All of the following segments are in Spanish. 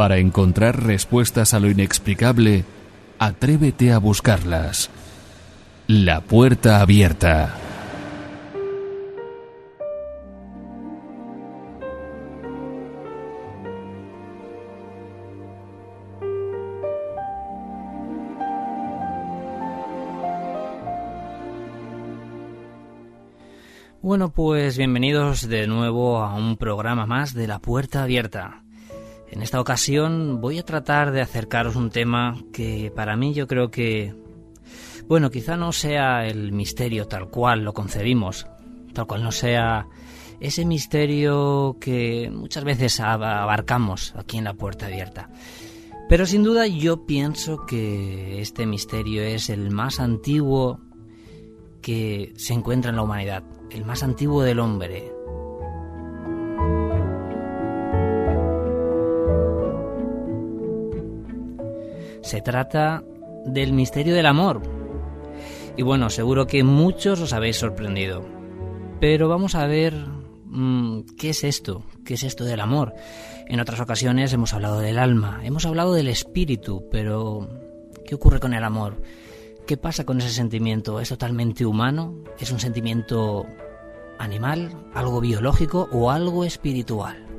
Para encontrar respuestas a lo inexplicable, atrévete a buscarlas. La puerta abierta. Bueno, pues bienvenidos de nuevo a un programa más de La Puerta Abierta. En esta ocasión voy a tratar de acercaros un tema que para mí yo creo que, bueno, quizá no sea el misterio tal cual lo concebimos, tal cual no sea ese misterio que muchas veces abarcamos aquí en La Puerta Abierta. Pero sin duda yo pienso que este misterio es el más antiguo que se encuentra en la humanidad el más antiguo del hombre. Se trata del misterio del amor. Y bueno, seguro que muchos os habéis sorprendido. Pero vamos a ver mm, qué es esto, qué es esto del amor. En otras ocasiones hemos hablado del alma, hemos hablado del espíritu, pero ¿qué ocurre con el amor? ¿Qué pasa con ese sentimiento? ¿Es totalmente humano? ¿Es un sentimiento animal, algo biológico o algo espiritual?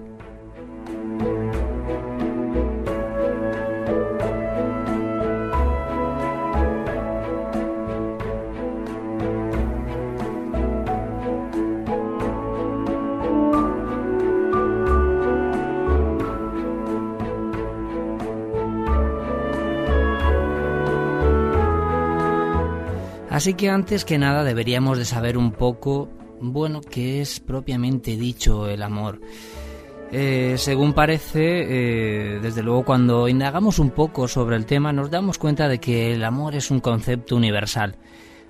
Así que antes que nada deberíamos de saber un poco, bueno, qué es propiamente dicho el amor. Eh, según parece, eh, desde luego cuando indagamos un poco sobre el tema nos damos cuenta de que el amor es un concepto universal,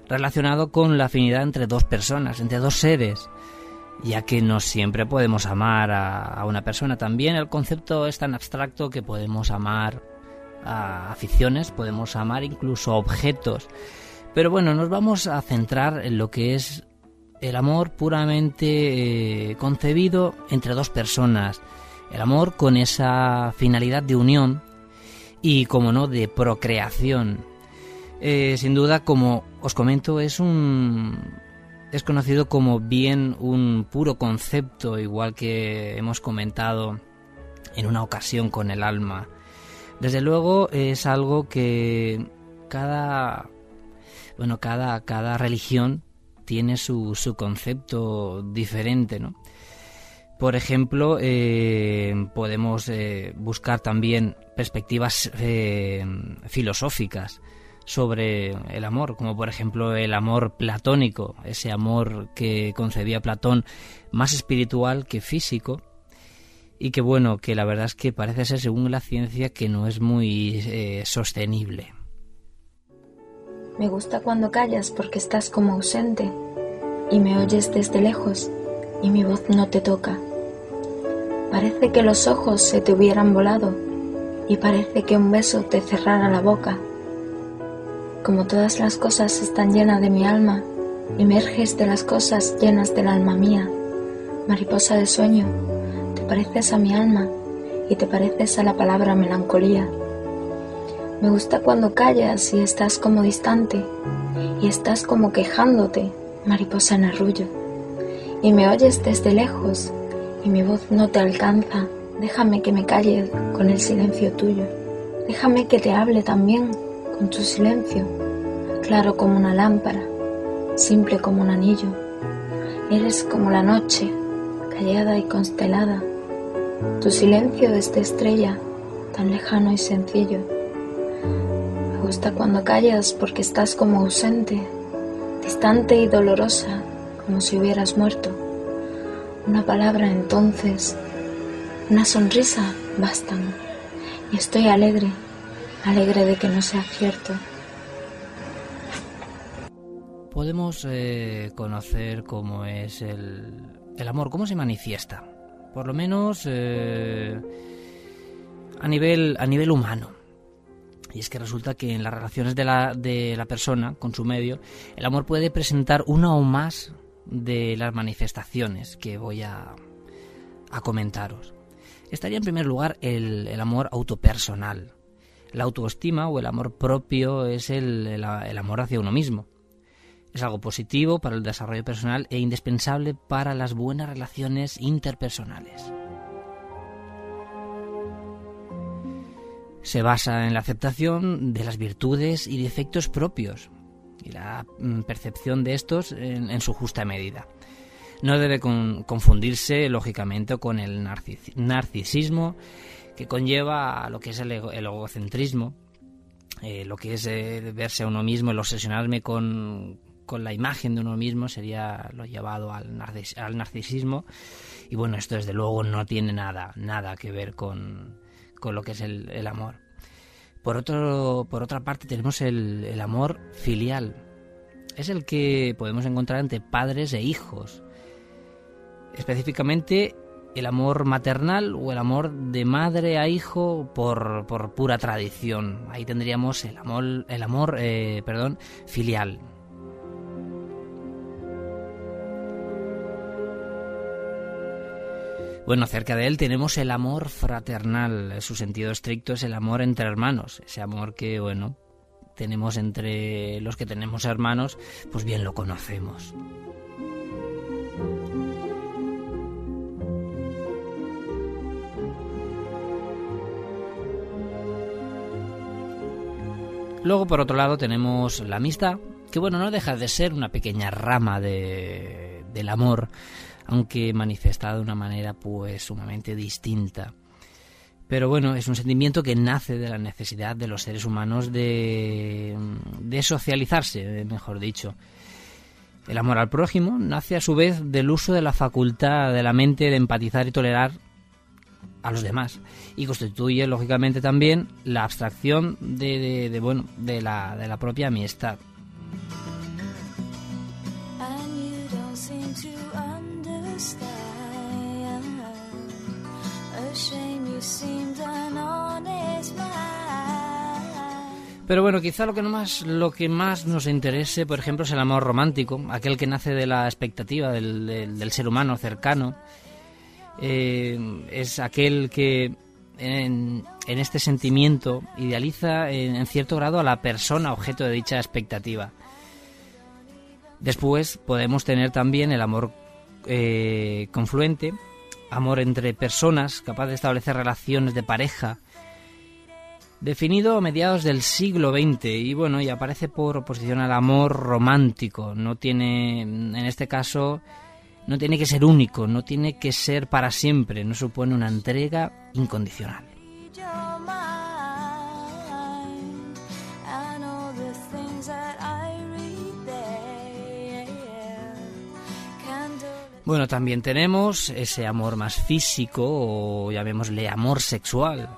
relacionado con la afinidad entre dos personas, entre dos seres, ya que no siempre podemos amar a, una persona. También el concepto es tan abstracto que podemos amar a aficiones, podemos amar incluso objetos. Pero bueno, nos vamos a centrar en lo que es el amor puramente eh, concebido entre dos personas. El amor con esa finalidad de unión y, como no, de procreación. Eh, sin duda, como os comento, es un es conocido como bien un puro concepto, igual que hemos comentado en una ocasión con el alma. Desde luego es algo que cada bueno, cada, cada religión tiene su, su concepto diferente, ¿no? Por ejemplo, eh, podemos eh, buscar también perspectivas eh, filosóficas sobre el amor, como por ejemplo el amor platónico, ese amor que concebía Platón más espiritual que físico, y que bueno, que la verdad es que parece ser, según la ciencia, que no es muy sostenible. Me gusta cuando callas porque estás como ausente y me oyes desde lejos y mi voz no te toca. Parece que los ojos se te hubieran volado y parece que un beso te cerrara la boca. Como todas las cosas están llenas de mi alma, emerges de las cosas llenas del alma mía. Mariposa de sueño, te pareces a mi alma y te pareces a la palabra melancolía. Me gusta cuando callas y estás como distante y estás como quejándote, mariposa en arrullo. Y me oyes desde lejos y mi voz no te alcanza. Déjame que me calle con el silencio tuyo. Déjame que te hable también con tu silencio, claro como una lámpara, simple como un anillo. Eres como la noche, callada y constelada. Tu silencio es de estrella, tan lejano y sencillo gusta cuando callas porque estás como ausente, distante y dolorosa, como si hubieras muerto. Una palabra entonces, una sonrisa bastan. Y estoy alegre, alegre de que no sea cierto. Podemos eh, conocer cómo es el, el, amor, cómo se manifiesta, por lo menos eh, a, nivel, a nivel humano. Y es que resulta que en las relaciones de la, de la persona con su medio, el amor puede presentar una o más de las manifestaciones que voy a, a comentaros. estaría en primer lugar el, amor autopersonal. La autoestima o el amor propio es el amor hacia uno mismo. Es algo positivo para el desarrollo personal e indispensable para las buenas relaciones interpersonales. Se basa en la aceptación de las virtudes y defectos propios y la mm, percepción de estos en, su justa medida. No debe confundirse, lógicamente, con el narcisismo que conlleva lo que es el, egocentrismo, eh, lo que es eh, verse a uno mismo, el obsesionarme con, con la imagen de uno mismo sería lo llevado al, narcisismo y bueno esto desde luego no tiene nada nada que ver con, lo que es el, amor por otro por otra parte tenemos el, el amor filial es el que podemos encontrar entre padres e hijos específicamente el amor maternal o el amor de madre a hijo por, por pura tradición. Ahí tendríamos el amor, el amor eh, perdón, filial. Bueno, cerca de él tenemos el amor fraternal. Su sentido estricto es el amor entre hermanos. Ese amor que, bueno, tenemos entre los que tenemos hermanos, pues bien lo conocemos. Luego, por otro lado, tenemos la amistad, que bueno, no deja de ser una pequeña rama de, del amor, aunque manifestada de una manera pues sumamente distinta. Pero bueno, es un sentimiento que nace de la necesidad de los seres humanos de, de socializarse, mejor dicho. El amor al prójimo nace a su vez del uso de la facultad de la mente de empatizar y tolerar a los demás y constituye lógicamente también la abstracción de, de bueno de la, de la propia amistad Pero bueno, quizá lo que más lo que más nos interese, por ejemplo, es el amor romántico, aquel que nace de la expectativa del, ser humano cercano. Eh, es aquel que en, este sentimiento idealiza en, cierto grado a la persona objeto de dicha expectativa. Después podemos tener también el amor eh, confluente, amor entre personas, capaz de establecer relaciones de pareja definido a mediados del siglo XX y bueno, y aparece por oposición al amor romántico. No tiene, en este caso, no tiene que ser único, no tiene que ser para siempre, no supone una entrega incondicional. Bueno, también tenemos ese amor más físico o llamémosle amor sexual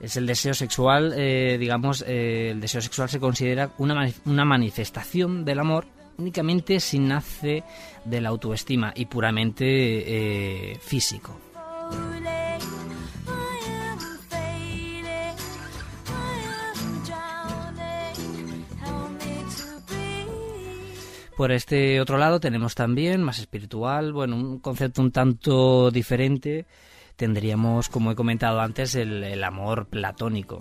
es el deseo sexual, eh, digamos, eh, el deseo sexual se considera una, una manifestación del amor únicamente si nace de la autoestima y puramente eh, físico. Por este otro lado tenemos también, más espiritual, bueno, un concepto un tanto diferente, tendríamos, como he comentado antes, el, amor platónico.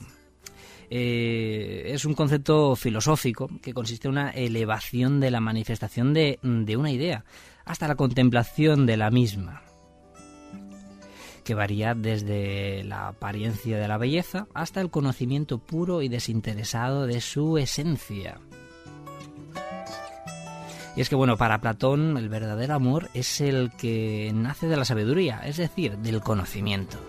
Eh, es un concepto filosófico que consiste en una elevación de la manifestación de, de una idea hasta la contemplación de la misma, que varía desde la apariencia de la belleza hasta el conocimiento puro y desinteresado de su esencia. Y es que, bueno, para Platón el verdadero amor es el que nace de la sabiduría, es decir, del conocimiento.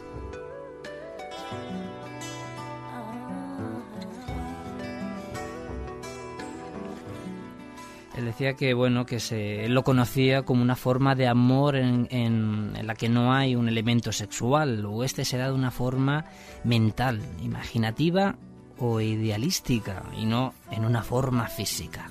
Él decía que bueno que se lo conocía como una forma de amor en, en, la que no hay un elemento sexual o este será de una forma mental, imaginativa o idealística y no en una forma física.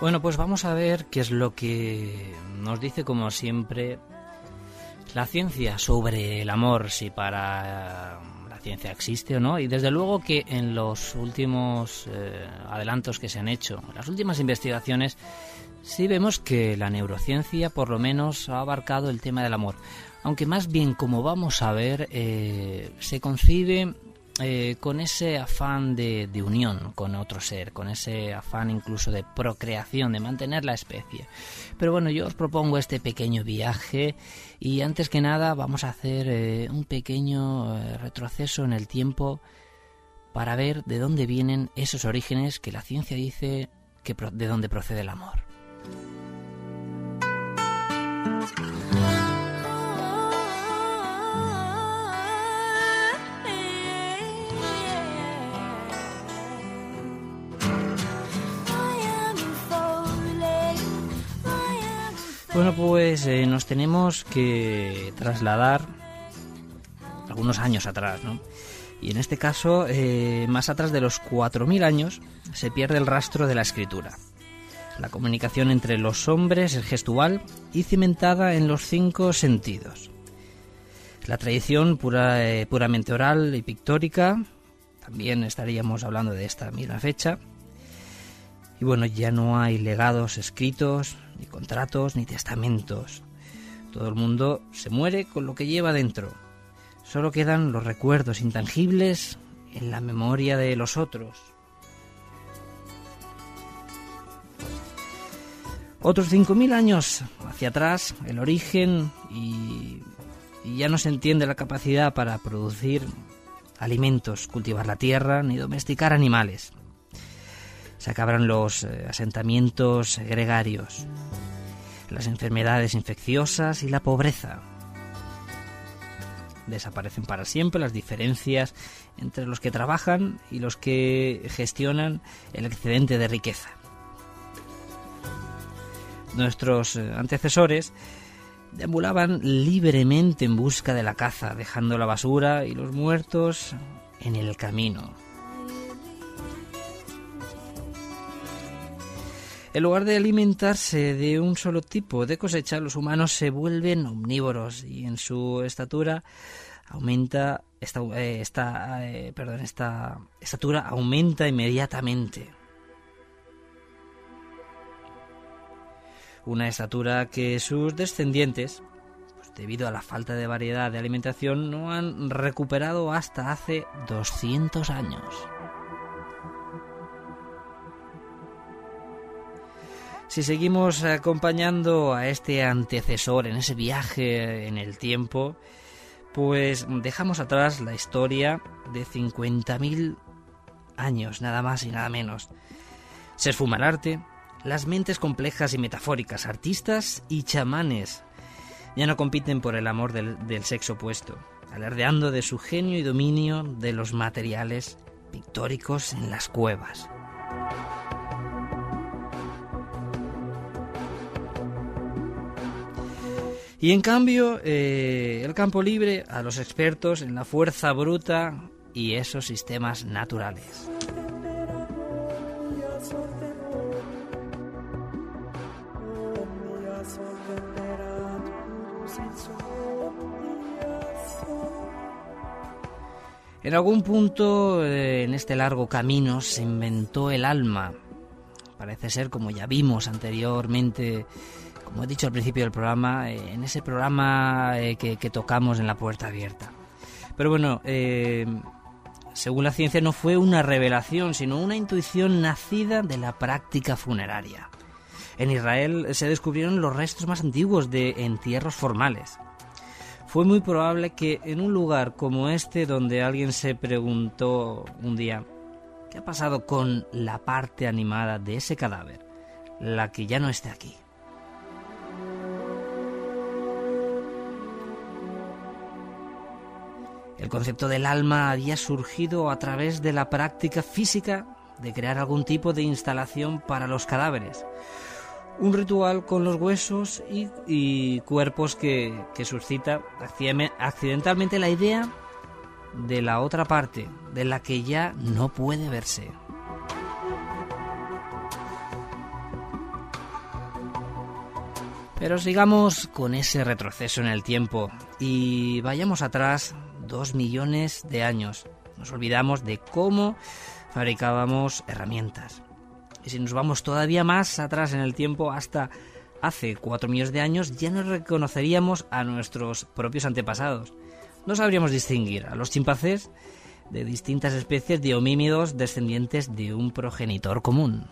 Bueno, pues vamos a ver qué es lo que nos dice, como siempre, la ciencia sobre el amor, si para la ciencia existe o no, y desde luego que en los últimos eh, adelantos que se han hecho, las últimas investigaciones, sí vemos que la neurociencia por lo menos ha abarcado el tema del amor, aunque más bien como vamos a ver, eh, se concibe eh, con ese afán de, unión con otro ser, con ese afán incluso de procreación, de mantener la especie. Pero bueno, yo os propongo este pequeño viaje y antes que nada vamos a hacer eh, un pequeño eh, retroceso en el tiempo para ver de dónde vienen esos orígenes que la ciencia dice que de dónde procede el amor. Bueno, pues eh, nos tenemos que trasladar algunos años atrás, ¿no? Y en este caso, eh, más atrás de los 4.000 años, se pierde el rastro de la escritura. La comunicación entre los hombres es gestual y cimentada en los cinco sentidos. La tradición pura, eh, puramente oral y pictórica, también estaríamos hablando de esta misma fecha. Y bueno, ya no hay legados escritos, ni contratos, ni testamentos. Todo el mundo se muere con lo que lleva dentro. Solo quedan los recuerdos intangibles en la memoria de los otros. Otros 5.000 años hacia atrás, el origen y, y ya no se entiende la capacidad para producir alimentos, cultivar la tierra ni domesticar animales se acabarán los eh, asentamientos gregarios, las enfermedades infecciosas y la pobreza. Desaparecen para siempre las diferencias entre los que trabajan y los que gestionan el excedente de riqueza. Nuestros eh, antecesores deambulaban libremente en busca de la caza, dejando la basura y los muertos en el camino. En lugar de alimentarse de un solo tipo de cosecha, los humanos se vuelven omnívoros y en su estatura aumenta esta, eh, eh, estatura aumenta inmediatamente. Una estatura que sus descendientes, pues debido a la falta de variedad de alimentación, no han recuperado hasta hace 200 años. Si seguimos acompañando a este antecesor en ese viaje en el tiempo, pues dejamos atrás la historia de 50.000 años, nada más y nada menos. Se esfuma el arte, las mentes complejas y metafóricas, artistas y chamanes, ya no compiten por el amor del, del sexo opuesto, alardeando de su genio y dominio de los materiales pictóricos en las cuevas. Y en cambio, eh, el campo libre a los expertos en la fuerza bruta y esos sistemas naturales. En algún punto eh, en este largo camino se inventó el alma. Parece ser, como ya vimos anteriormente, como he dicho al principio del programa, eh, en ese programa eh, que, tocamos en la puerta abierta. Pero bueno, eh, según la ciencia no fue una revelación, sino una intuición nacida de la práctica funeraria. En Israel se descubrieron los restos más antiguos de entierros formales. Fue muy probable que en un lugar como este, donde alguien se preguntó un día, ¿qué ha pasado con la parte animada de ese cadáver? La que ya no esté aquí. El concepto del alma había surgido a través de la práctica física de crear algún tipo de instalación para los cadáveres. Un ritual con los huesos y, cuerpos que, que suscita accidentalmente la idea de la otra parte, de la que ya no puede verse. Pero sigamos con ese retroceso en el tiempo y vayamos atrás dos millones de años. Nos olvidamos de cómo fabricábamos herramientas. Y si nos vamos todavía más atrás en el tiempo, hasta hace cuatro millones de años, ya no reconoceríamos a nuestros propios antepasados. No sabríamos distinguir a los chimpancés de distintas especies de homínidos descendientes de un progenitor común.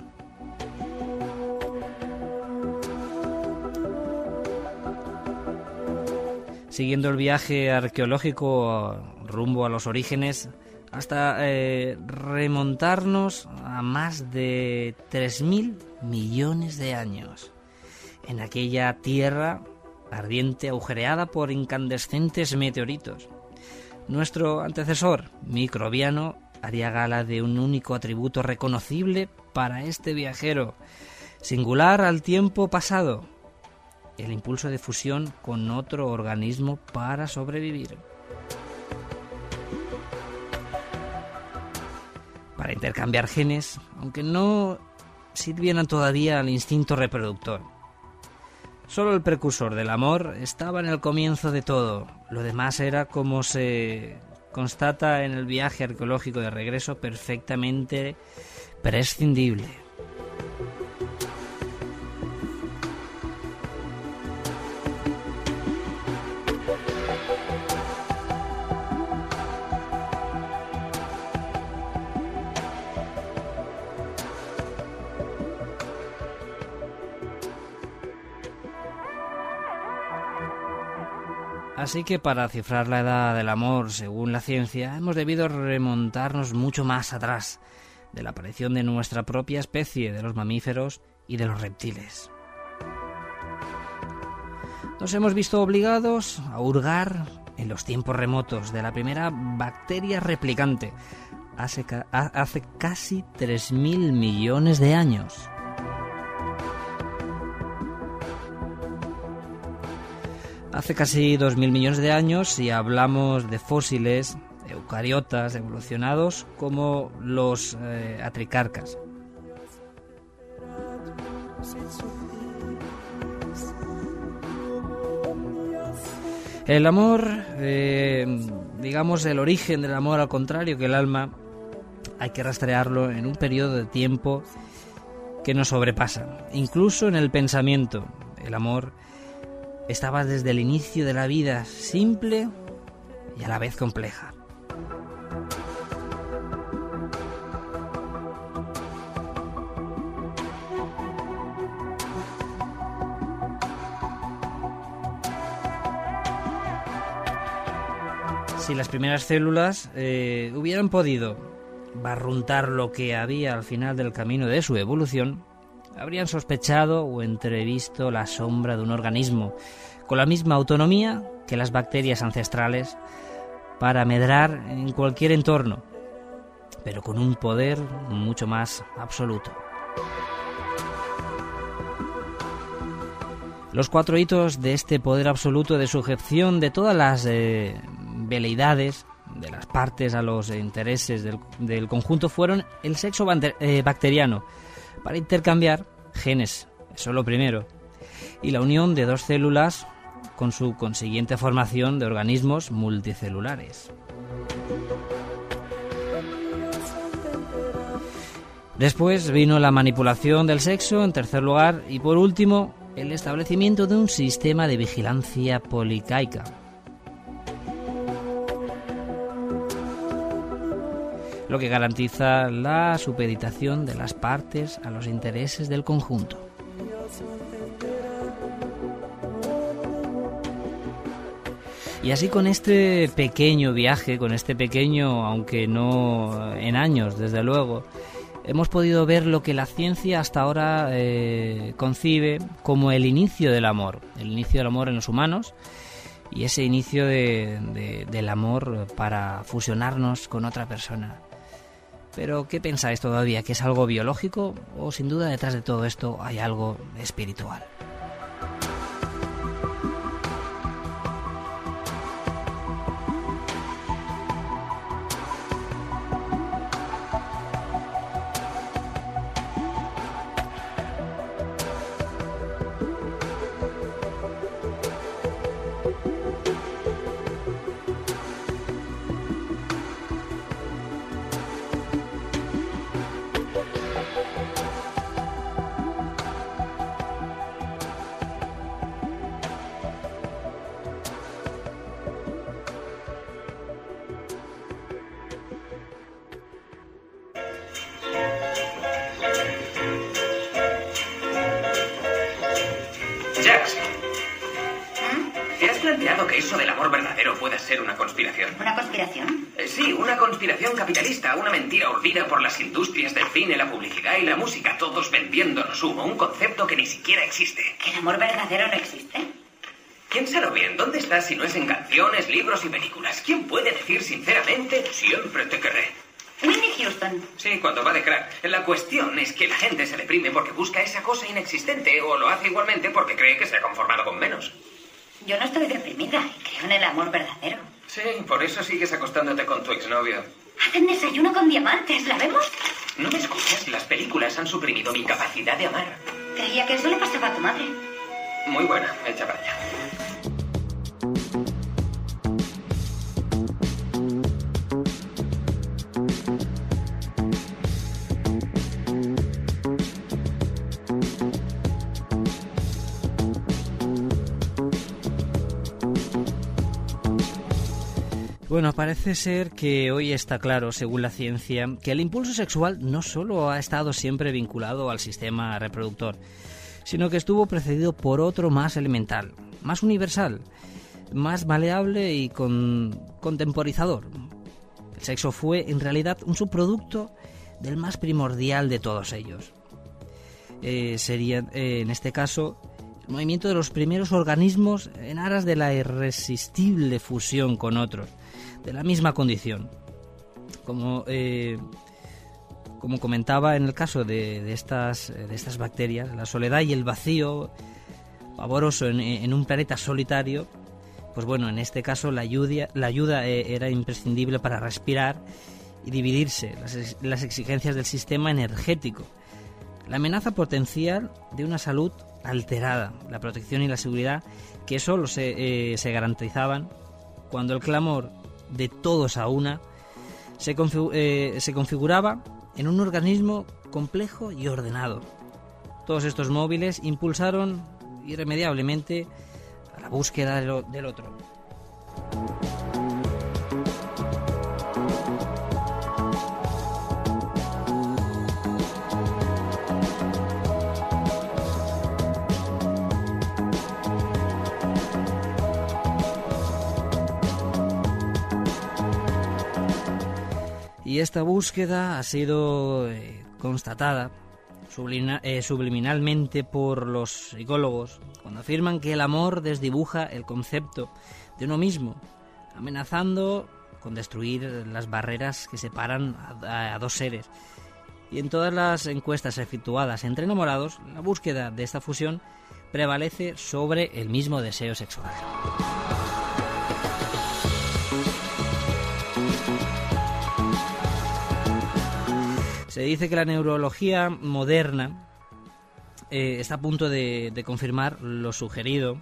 Siguiendo el viaje arqueológico rumbo a los orígenes, hasta eh, remontarnos a más de 3.000 millones de años, en aquella tierra ardiente agujereada por incandescentes meteoritos. Nuestro antecesor microbiano haría gala de un único atributo reconocible para este viajero, singular al tiempo pasado, el impulso de fusión con otro organismo para sobrevivir. Para intercambiar genes, aunque no sirvieran todavía al instinto reproductor. Solo el precursor del amor estaba en el comienzo de todo. Lo demás era como se constata en el viaje arqueológico de regreso perfectamente prescindible. Así que para cifrar la edad del amor, según la ciencia, hemos debido remontarnos mucho más atrás de la aparición de nuestra propia especie, de los mamíferos y de los reptiles. Nos hemos visto obligados a hurgar en los tiempos remotos de la primera bacteria replicante, hace, hace casi 3.000 millones de años. Hace casi 2.000 millones de años, si hablamos de fósiles eucariotas evolucionados como los eh, atricarcas. El amor, eh, digamos el origen del amor al contrario que el alma, hay que rastrearlo en un periodo de tiempo que nos sobrepasa, incluso en el pensamiento. El amor estaba desde el inicio de la vida simple y a la vez compleja. Si las primeras células eh, hubieran podido barruntar lo que había al final del camino de su evolución, habrían sospechado o entrevisto la sombra de un organismo con la misma autonomía que las bacterias ancestrales para medrar en cualquier entorno, pero con un poder mucho más absoluto. Los cuatro hitos de este poder absoluto de sujeción de todas las eh, veleidades, de las partes a los intereses del, conjunto, fueron el sexo eh, bacteriano, para intercambiar genes, eso es lo primero, y la unión de dos células con su consiguiente formación de organismos multicelulares. Después vino la manipulación del sexo en tercer lugar y por último el establecimiento de un sistema de vigilancia policaica, lo que garantiza la supeditación de las partes a los intereses del conjunto. Y así con este pequeño viaje, con este pequeño, aunque no en años, desde luego, hemos podido ver lo que la ciencia hasta ahora eh, concibe como el inicio del amor, el inicio del amor en los humanos y ese inicio del amor para fusionarnos con otra persona. Pero ¿qué pensáis todavía? ¿Que es algo biológico o sin duda detrás de todo esto hay algo espiritual? Humo, un concepto que ni siquiera existe. ¿Que el amor verdadero no existe? Piénsalo bien, ¿dónde estás si no es en canciones, libros y películas? ¿Quién puede decir sinceramente, siempre te querré? Whitney Houston. Sí, cuando va de crack. La cuestión es que la gente se deprime porque busca esa cosa inexistente o lo hace igualmente porque cree que se ha conformado con menos. Yo no estoy deprimida y creo en el amor verdadero. Sí, por eso sigues acostándote con tu exnovio. Hacen desayuno con diamantes, ¿la vemos? ¿No me escuchas? Las películas han suprimido mi capacidad de amar. Creía que eso le pasaba a tu madre. Muy buena, echa para allá. Bueno, parece ser que hoy está claro, según la ciencia, que el impulso sexual no solo ha estado siempre vinculado al sistema reproductor, sino que estuvo precedido por otro más elemental, más universal, más maleable y con, contemporizador. El sexo fue en realidad un subproducto del más primordial de todos ellos. Eh, sería, eh, en este caso, el movimiento de los primeros organismos en aras de la irresistible fusión con otros, de la misma condición. Como, eh, como comentaba en el caso de, estas, de estas bacterias, la soledad y el vacío pavoroso en, un planeta solitario, pues bueno, en este caso la ayuda, la ayuda eh, era imprescindible para respirar y dividirse las, las exigencias del sistema energético. La amenaza potencial de una salud alterada, la protección y la seguridad que solo se, eh, se garantizaban cuando el clamor de todos a una, se, eh, se configuraba en un organismo complejo y ordenado. Todos estos móviles impulsaron irremediablemente a la búsqueda del otro. Y esta búsqueda ha sido eh, constatada eh, subliminalmente por los psicólogos cuando afirman que el amor desdibuja el concepto de uno mismo, amenazando con destruir las barreras que separan a dos seres. Y en todas las encuestas efectuadas entre enamorados, la búsqueda de esta fusión prevalece sobre el mismo deseo sexual. Se dice que la neurología moderna eh, está a punto de, confirmar lo sugerido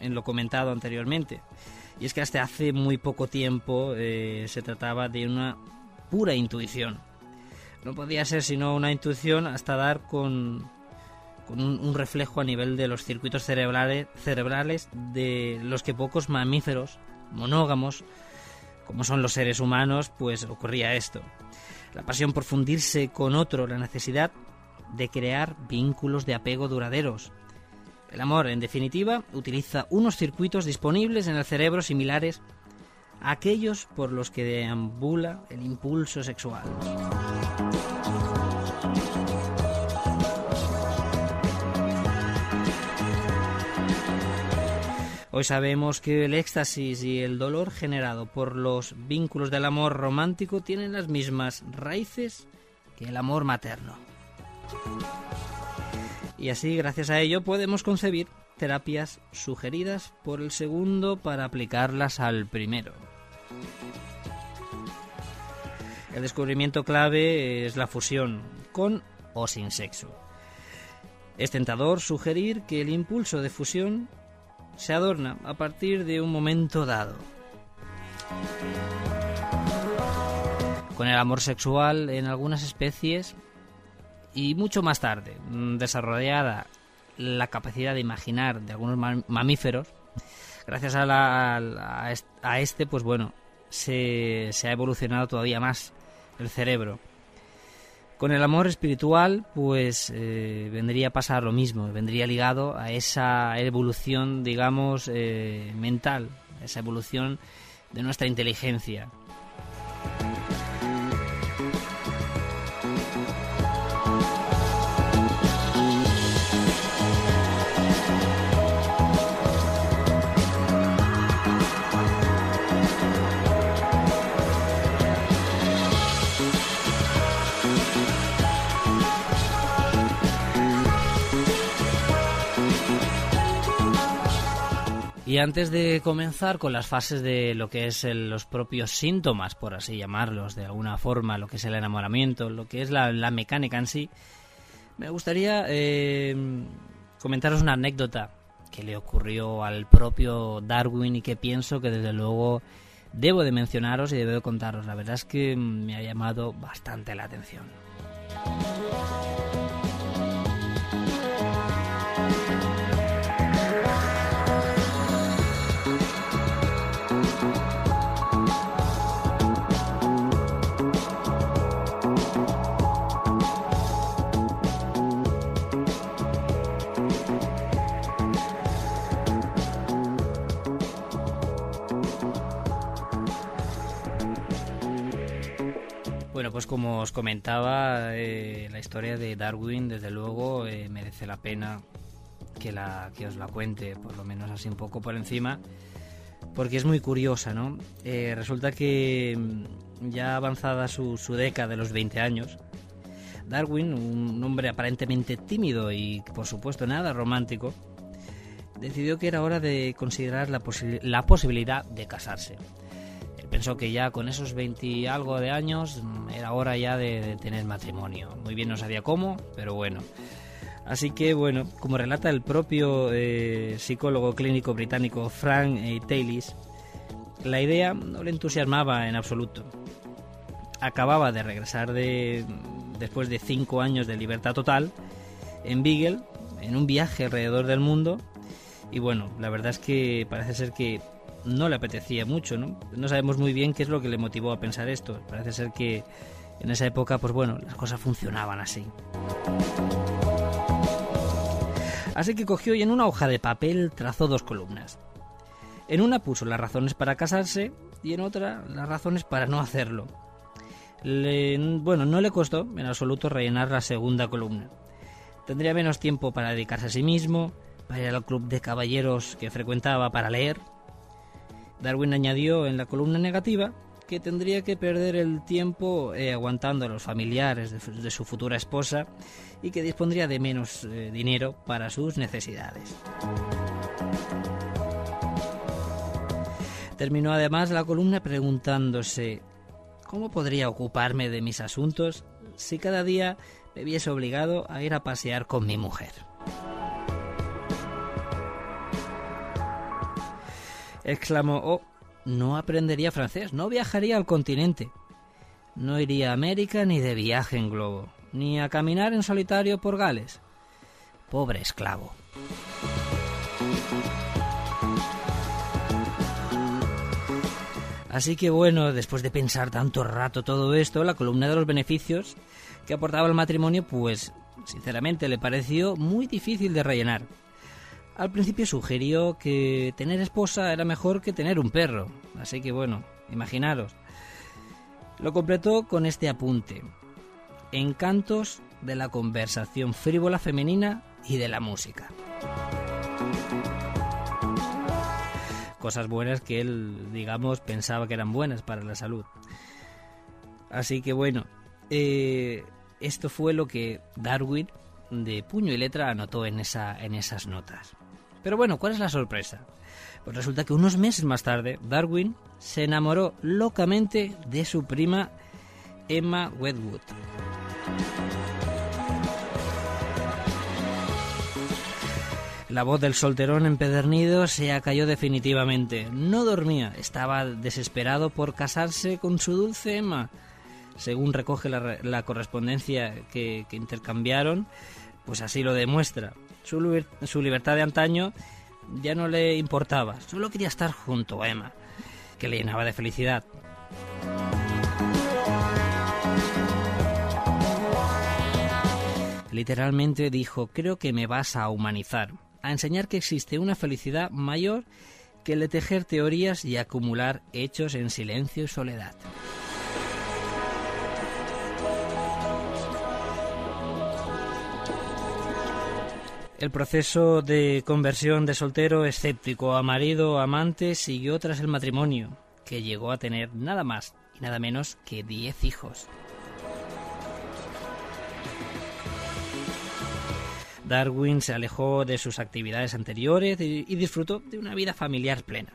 en lo comentado anteriormente. Y es que hasta hace muy poco tiempo eh, se trataba de una pura intuición. No podía ser sino una intuición hasta dar con, un, reflejo a nivel de los circuitos cerebrales, cerebrales de los que pocos mamíferos monógamos, como son los seres humanos, pues ocurría esto la pasión por fundirse con otro, la necesidad de crear vínculos de apego duraderos. El amor, en definitiva, utiliza unos circuitos disponibles en el cerebro similares a aquellos por los que deambula el impulso sexual. Hoy sabemos que el éxtasis y el dolor generado por los vínculos del amor romántico tienen las mismas raíces que el amor materno. Y así, gracias a ello, podemos concebir terapias sugeridas por el segundo para aplicarlas al primero. El descubrimiento clave es la fusión, con o sin sexo. Es tentador sugerir que el impulso de fusión se adorna a partir de un momento dado. Con el amor sexual en algunas especies y mucho más tarde, mm, desarrollada la capacidad de imaginar de algunos mamíferos, gracias a, este, pues bueno, se, se ha evolucionado todavía más el cerebro Con el amor espiritual, pues eh, vendría a pasar lo mismo, vendría ligado a esa evolución, digamos, eh, mental, esa evolución de nuestra inteligencia. Y antes de comenzar con las fases de lo que es los propios síntomas, por así llamarlos, de alguna forma, lo que es el enamoramiento, lo que es la, mecánica en sí, me gustaría eh, comentaros una anécdota que le ocurrió al propio Darwin y que pienso que desde luego debo de mencionaros y debo de contaros. La verdad es que me ha llamado bastante la atención. Pues como os comentaba, eh, la historia de Darwin, desde luego, eh, merece la pena que, la, que os la cuente, por lo menos así un poco por encima, porque es muy curiosa, ¿no? Eh, resulta que mm, ya avanzada su, década de los 20 años, Darwin, un hombre aparentemente tímido y por supuesto nada romántico, decidió que era hora de considerar la, la posibilidad de casarse pensó que ya con esos 20 y algo de años mm, era hora ya de, tener matrimonio. Muy bien no sabía cómo, pero bueno. Así que bueno, como relata el propio eh, psicólogo clínico británico Frank e. Taylis, la idea no le entusiasmaba en absoluto. Acababa de regresar de, después de cinco años de libertad total en Beagle, en un viaje alrededor del mundo. Y bueno, la verdad es que parece ser que no le apetecía mucho, ¿no? No sabemos muy bien qué es lo que le motivó a pensar esto. Parece ser que en esa época, pues bueno, las cosas funcionaban así. Así que cogió y en una hoja de papel trazó dos columnas. En una puso las razones para casarse y en otra las razones para no hacerlo. bueno, no le costó en absoluto rellenar la segunda columna. Tendría menos tiempo para dedicarse a sí mismo, para ir al club de caballeros que frecuentaba para leer, Darwin añadió en la columna negativa que tendría que perder el tiempo eh, aguantando a los familiares de, su futura esposa y que dispondría de menos eh, dinero para sus necesidades. Terminó además la columna preguntándose ¿cómo podría ocuparme de mis asuntos si cada día me viese obligado a ir a pasear con mi mujer? Exclamó, oh, no aprendería francés, no viajaría al continente, no iría a América ni de viaje en globo, ni a caminar en solitario por Gales. Pobre esclavo. Así que bueno, después de pensar tanto rato todo esto, la columna de los beneficios que aportaba el matrimonio, pues sinceramente le pareció muy difícil de rellenar. Al principio sugirió que tener esposa era mejor que tener un perro, así que bueno, imaginaros. Lo completó con este apunte. Encantos de la conversación frívola femenina y de la música. Cosas buenas que él, digamos, pensaba que eran buenas para la salud. Así que bueno, eh, esto fue lo que Darwin de puño y letra anotó en, esa, en esas notas. Pero bueno, ¿cuál es la sorpresa? Pues resulta que unos meses más tarde, Darwin se enamoró locamente de su prima Emma Wedgwood. La voz del solterón empedernido se acalló definitivamente. No dormía, estaba desesperado por casarse con su dulce Emma. Según recoge la, correspondencia que intercambiaron, pues así lo demuestra. Su, su libertad de antaño ya no le importaba, solo quería estar junto a Emma, que le llenaba de felicidad. Literalmente dijo, creo que me vas a humanizar, a enseñar que existe una felicidad mayor que el de tejer teorías y acumular hechos en silencio y soledad. El proceso de conversión de soltero escéptico a marido amante siguió tras el matrimonio, que llegó a tener nada más y nada menos que 10 hijos. Darwin se alejó de sus actividades anteriores y disfrutó de una vida familiar plena.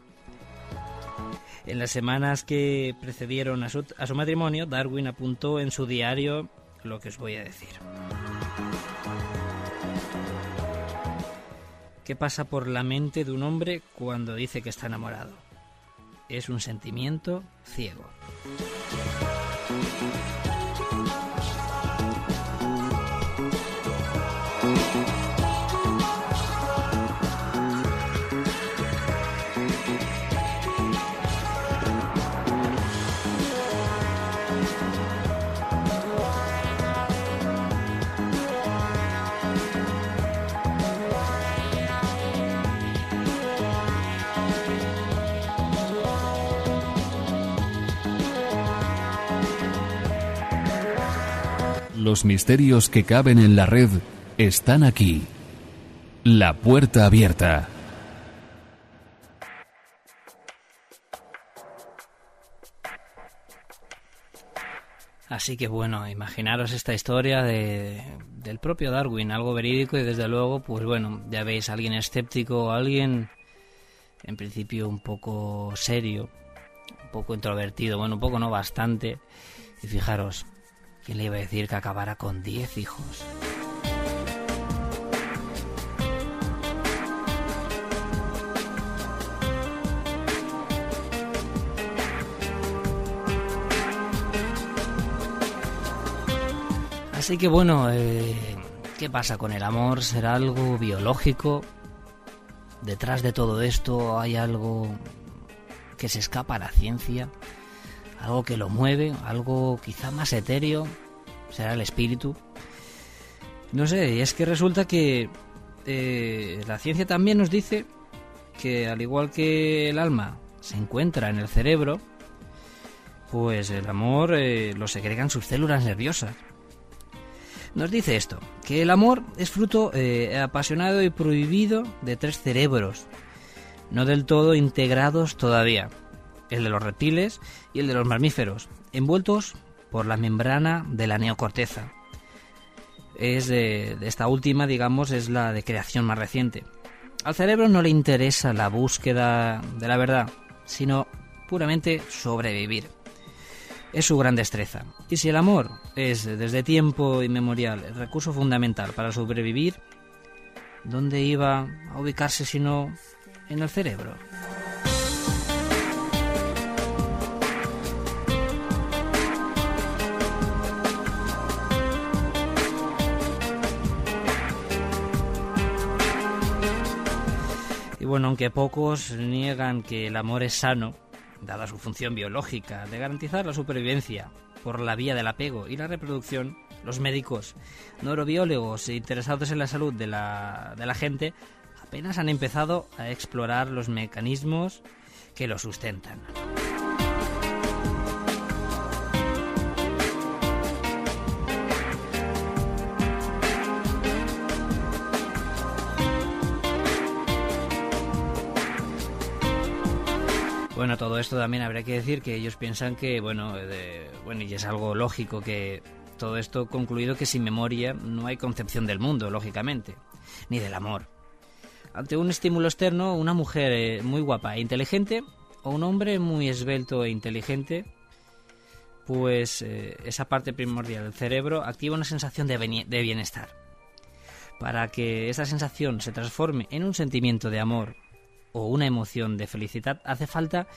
En las semanas que precedieron a su, a su, matrimonio, Darwin apuntó en su diario lo que os voy a decir. ¿Qué pasa por la mente de un hombre cuando dice que está enamorado? Es un sentimiento ciego. Los misterios que caben en la red están aquí. La puerta abierta. Así que bueno, imaginaros esta historia de, del propio Darwin, algo verídico y desde luego, pues bueno, ya veis, alguien escéptico, alguien en principio un poco serio, un poco introvertido, bueno, un poco no bastante. Y fijaros, ¿Quién le iba a decir que acabara con 10 hijos? Así que bueno, eh, ¿qué pasa con el amor? ¿Será algo biológico? Detrás de todo esto hay algo que se escapa a la ciencia algo que lo mueve, algo quizá más etéreo, será el espíritu. No sé, y es que resulta que eh, la ciencia también nos dice que al igual que el alma se encuentra en el cerebro, pues el amor eh, lo segregan sus células nerviosas. Nos dice esto, que el amor es fruto eh, apasionado y prohibido de tres cerebros, no del todo integrados todavía el de los reptiles y el de los mamíferos, envueltos por la membrana de la neocorteza. Es de, esta última, digamos, es la de creación más reciente. Al cerebro no le interesa la búsqueda de la verdad, sino puramente sobrevivir. Es su gran destreza. Y si el amor es desde tiempo inmemorial el recurso fundamental para sobrevivir, ¿dónde iba a ubicarse sino en el cerebro? Bueno, aunque pocos niegan que el amor es sano, dada su función biológica de garantizar la supervivencia por la vía del apego y la reproducción, los médicos, neurobiólogos e interesados en la salud de la, de la gente apenas han empezado a explorar los mecanismos que lo sustentan. Bueno, todo esto también habría que decir que ellos piensan que, bueno, bueno, y es algo lógico que todo esto concluido que sin memoria no hay concepción del mundo, lógicamente, ni del amor. Ante un estímulo externo, una mujer eh, muy guapa e inteligente o un hombre muy esbelto e inteligente, pues eh, esa parte primordial del cerebro activa una sensación de bienestar. Para que esa sensación se transforme en un sentimiento de amor o una emoción de felicidad, hace falta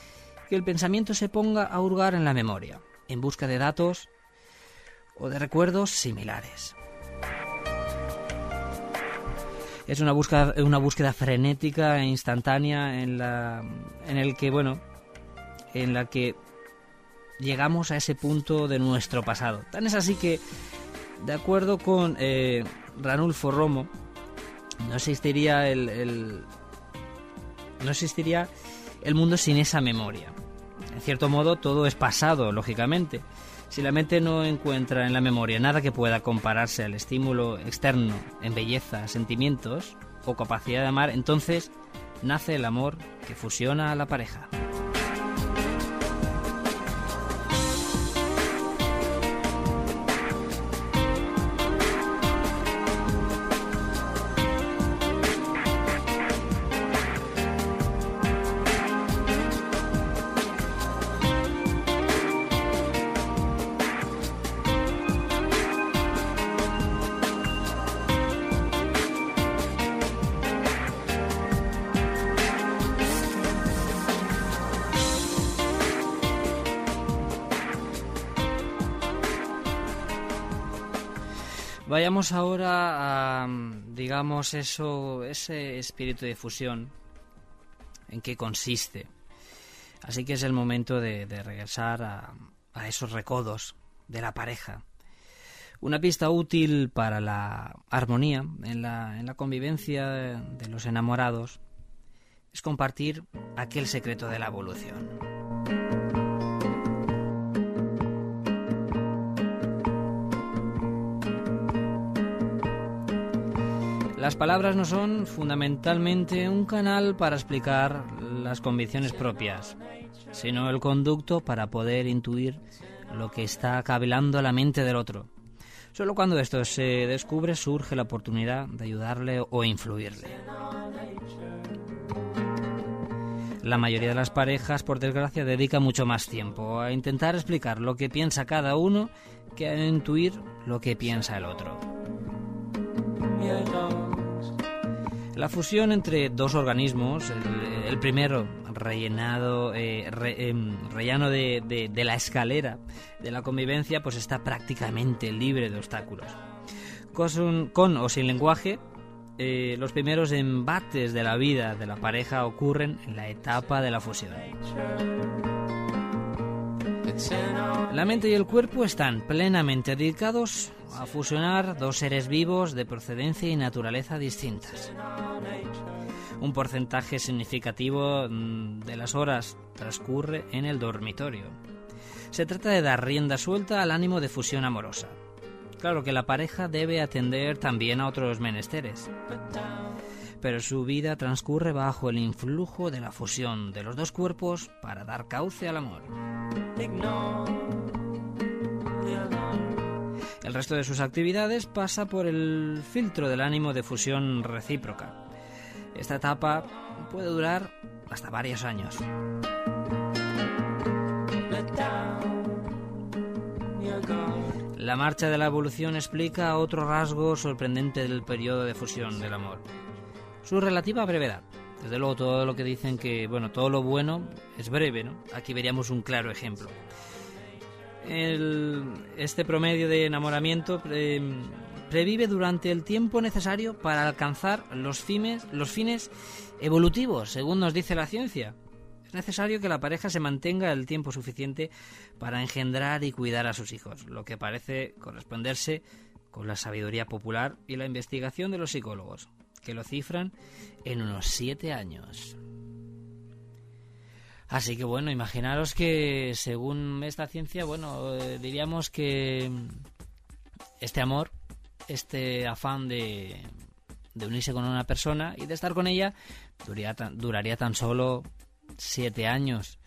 que el pensamiento se ponga a hurgar en la memoria, en busca de datos o de recuerdos similares. Es una búsqueda, una búsqueda frenética e instantánea en la en el que bueno, en la que llegamos a ese punto de nuestro pasado. Tan es así que De acuerdo con eh, Ranulfo Romo, no existiría el, no existiría el mundo sin esa memoria. En cierto modo, todo es pasado, lógicamente. Si la mente no encuentra en la memoria nada que pueda compararse al estímulo externo en belleza, sentimientos o capacidad de amar, entonces nace el amor que fusiona a la pareja. Ahora a, digamos, eso, ese espíritu de fusión, en qué consiste. Así que es el momento de, regresar a, a, esos recodos de la pareja. Una pista útil para la armonía en la, en la convivencia de los enamorados es compartir aquel secreto de la evolución. Las palabras no son fundamentalmente un canal para explicar las convicciones propias, sino el conducto para poder intuir lo que está cavilando la mente del otro. Solo cuando esto se descubre surge la oportunidad de ayudarle o influirle. La mayoría de las parejas, por desgracia, dedica mucho más tiempo a intentar explicar lo que piensa cada uno que a intuir lo que piensa el otro. La fusión entre dos organismos, el, primero rellenado, eh, em, rellano de, la escalera de la convivencia, pues está prácticamente libre de obstáculos. Con, o sin lenguaje, eh, los primeros embates de la vida de la pareja ocurren en la etapa de la fusión. La mente y el cuerpo están plenamente dedicados a fusionar dos seres vivos de procedencia y naturaleza distintas. Un porcentaje significativo mm, de las horas transcurre en el dormitorio. Se trata de dar rienda suelta al ánimo de fusión amorosa. Claro que la pareja debe atender también a otros menesteres. Pero su vida transcurre bajo el influjo de la fusión de los dos cuerpos para dar cauce al amor. El resto de sus actividades pasa por el filtro del ánimo de fusión recíproca. Esta etapa puede durar hasta varios años. La marcha de la evolución explica otro rasgo sorprendente del periodo de fusión del amor. Su relativa brevedad. Desde luego todo lo que dicen que, bueno, todo lo bueno es breve, ¿no? Aquí veríamos un claro ejemplo este promedio de enamoramiento previve durante el tiempo necesario para alcanzar los fines, los fines evolutivos, según nos dice la ciencia. Es necesario que la pareja se mantenga el tiempo suficiente para engendrar y cuidar a sus hijos, lo que parece corresponderse con la sabiduría popular y la investigación de los psicólogos, que lo cifran en unos siete años. Así que bueno, imaginaros que según esta ciencia, bueno, eh, diríamos que este amor, este afán de, unirse con una persona y de estar con ella, duraría tan, solo siete años.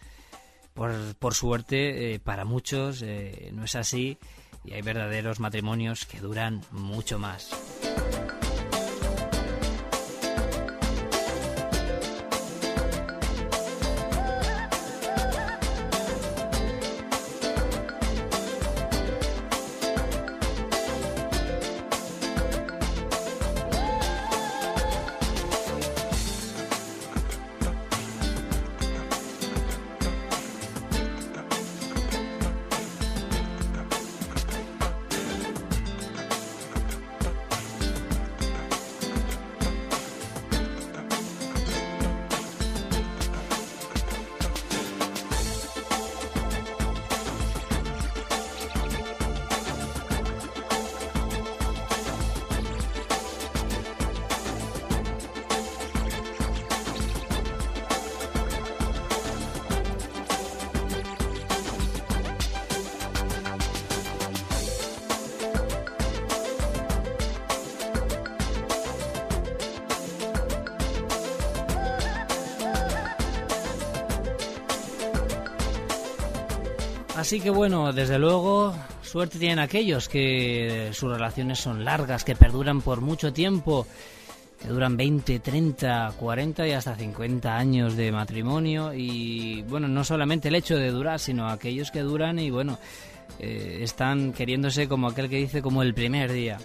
Por, suerte, eh, para muchos eh, no es así y hay verdaderos matrimonios que duran mucho más. Así que bueno, desde luego, suerte tienen aquellos que sus relaciones son largas, que perduran por mucho tiempo, que duran 20, 30, 40 y hasta 50 años de matrimonio. Y bueno, no solamente el hecho de durar, sino aquellos que duran y bueno, eh, están queriéndose como aquel que dice como el primer día.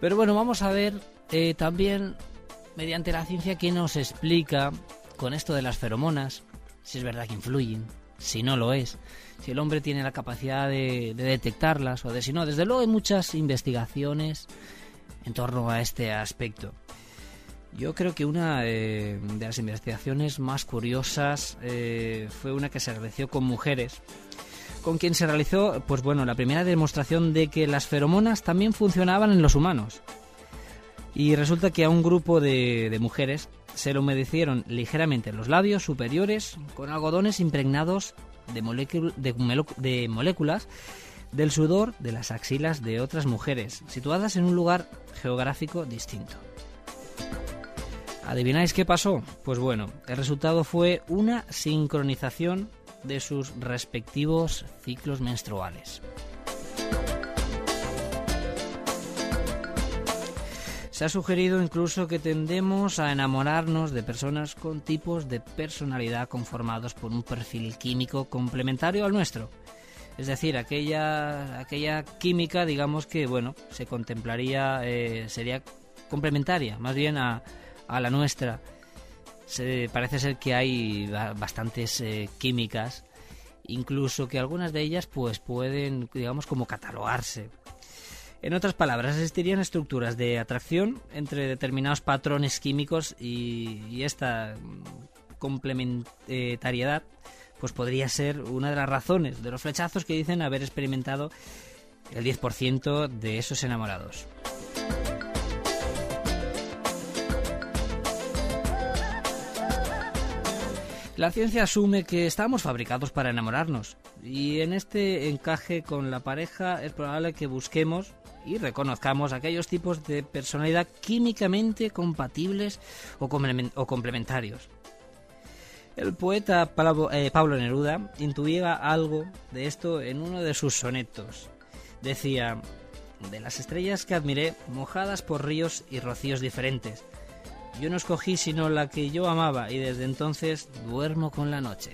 Pero bueno, vamos a ver eh, también mediante la ciencia que nos explica con esto de las feromonas, si es verdad que influyen, si no lo es, si el hombre tiene la capacidad de, detectarlas o de si no. Desde luego hay muchas investigaciones en torno a este aspecto. Yo creo que una eh, de las investigaciones más curiosas eh, fue una que se realizó con mujeres, con quien se realizó, pues bueno, la primera demostración de que las feromonas también funcionaban en los humanos. Y resulta que a un grupo de, mujeres se lo humedecieron ligeramente los labios superiores con algodones impregnados de, de moléculas del sudor de las axilas de otras mujeres, situadas en un lugar geográfico distinto. ¿Adivináis qué pasó? Pues bueno, el resultado fue una sincronización de sus respectivos ciclos menstruales. Se ha sugerido incluso que tendemos a enamorarnos de personas con tipos de personalidad conformados por un perfil químico complementario al nuestro. Es decir, aquella, aquella química, digamos que, bueno, se contemplaría, eh, sería complementaria, más bien a, a la nuestra. Se, parece ser que hay bastantes eh, químicas, incluso que algunas de ellas, pues, pueden, digamos, como catalogarse en otras palabras, existirían estructuras de atracción entre determinados patrones químicos y, esta complementariedad pues podría ser una de las razones de los flechazos que dicen haber experimentado el 10% de esos enamorados. La ciencia asume que estamos fabricados para enamorarnos y en este encaje con la pareja es probable que busquemos y reconozcamos aquellos tipos de personalidad químicamente compatibles o, complementarios. El poeta eh, Pablo Neruda intuía algo de esto en uno de sus sonetos. Decía, de las estrellas que admiré, mojadas por ríos y rocíos diferentes, yo no escogí sino la que yo amaba y desde entonces duermo con la noche.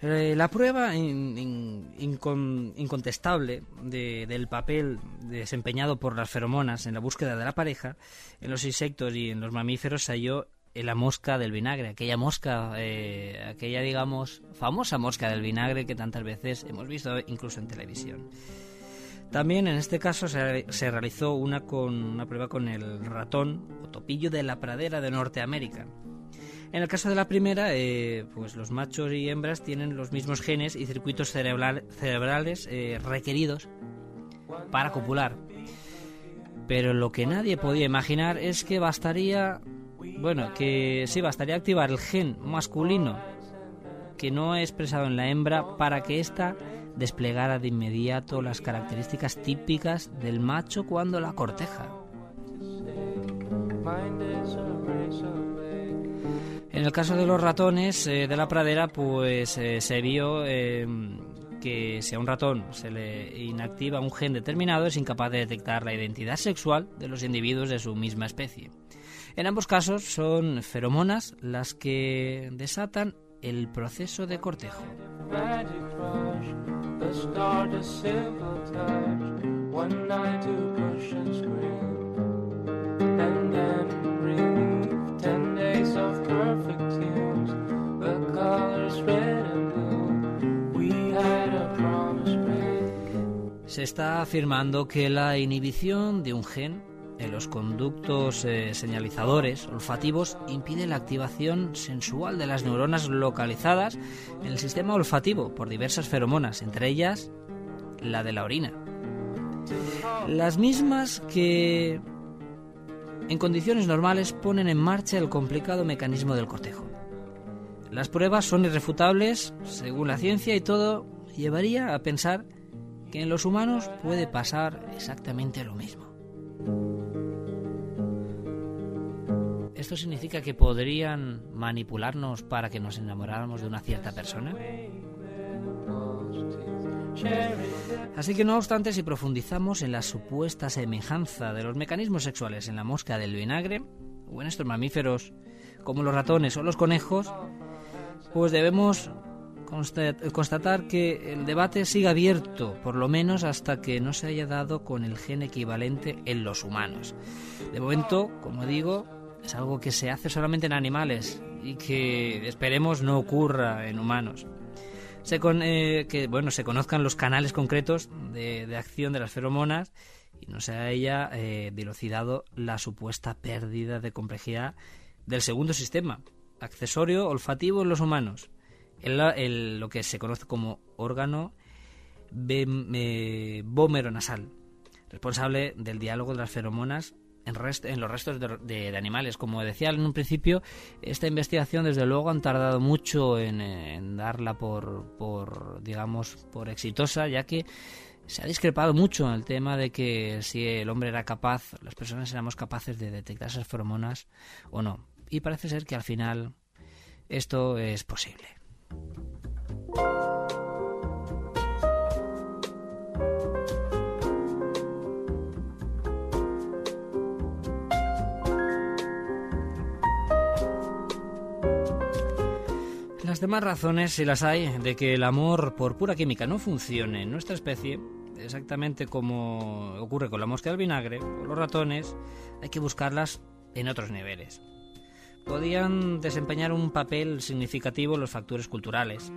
Eh, la prueba incontestable del papel desempeñado por las feromonas en la búsqueda de la pareja en los insectos y en los mamíferos se halló en la mosca del vinagre, aquella mosca, eh, aquella digamos famosa mosca del vinagre que tantas veces hemos visto incluso en televisión. También en este caso se, se realizó una, con, una prueba con el ratón o topillo de la pradera de Norteamérica, en el caso de la primera, eh, pues los machos y hembras tienen los mismos genes y circuitos cerebrales eh, requeridos para copular. Pero lo que nadie podía imaginar es que bastaría, bueno, que sí, bastaría activar el gen masculino que no es expresado en la hembra para que ésta desplegara de inmediato las características típicas del macho cuando la corteja. En el caso de los ratones eh, de la pradera, pues eh, se vio em, que si a un ratón se le inactiva un gen determinado, es incapaz de detectar la identidad sexual de los individuos de su misma especie. En ambos casos son feromonas las que desatan el proceso de cortejo. Se está afirmando que la inhibición de un gen en los conductos eh, señalizadores olfativos impide la activación sensual de las neuronas localizadas en el sistema olfativo por diversas feromonas, entre ellas la de la orina. Las mismas que en condiciones normales ponen en marcha el complicado mecanismo del cortejo. Las pruebas son irrefutables, según la ciencia, y todo llevaría a pensar que en los humanos puede pasar exactamente lo mismo. ¿Esto significa que podrían manipularnos para que nos enamoráramos de una cierta persona? Así que no obstante, si profundizamos en la supuesta semejanza de los mecanismos sexuales en la mosca del vinagre, o en estos mamíferos como los ratones o los conejos, pues debemos constatar que el debate sigue abierto, por lo menos hasta que no se haya dado con el gen equivalente en los humanos. De momento, como digo, es algo que se hace solamente en animales y que esperemos no ocurra en humanos. Se eh, que bueno, se conozcan los canales concretos de, acción de las feromonas y no se haya eh, dilucidado la supuesta pérdida de complejidad del segundo sistema, accesorio olfativo en los humanos, el, lo que se conoce como órgano eh, nasal, responsable del diálogo de las feromonas en, en los restos de, animales. Como decía en un principio, esta investigación desde luego han tardado mucho en, darla por, por, digamos, por exitosa, ya que se ha discrepado mucho en el tema de que si el hombre era capaz, las personas éramos capaces de detectar esas feromonas o no. Y parece ser que al final esto es posible. Las demás razones, si las hay, de que el amor por pura química no funcione en nuestra especie, exactamente como ocurre con la mosca del vinagre o los ratones, hay que buscarlas en otros niveles podían desempeñar un papel significativo los factores culturales,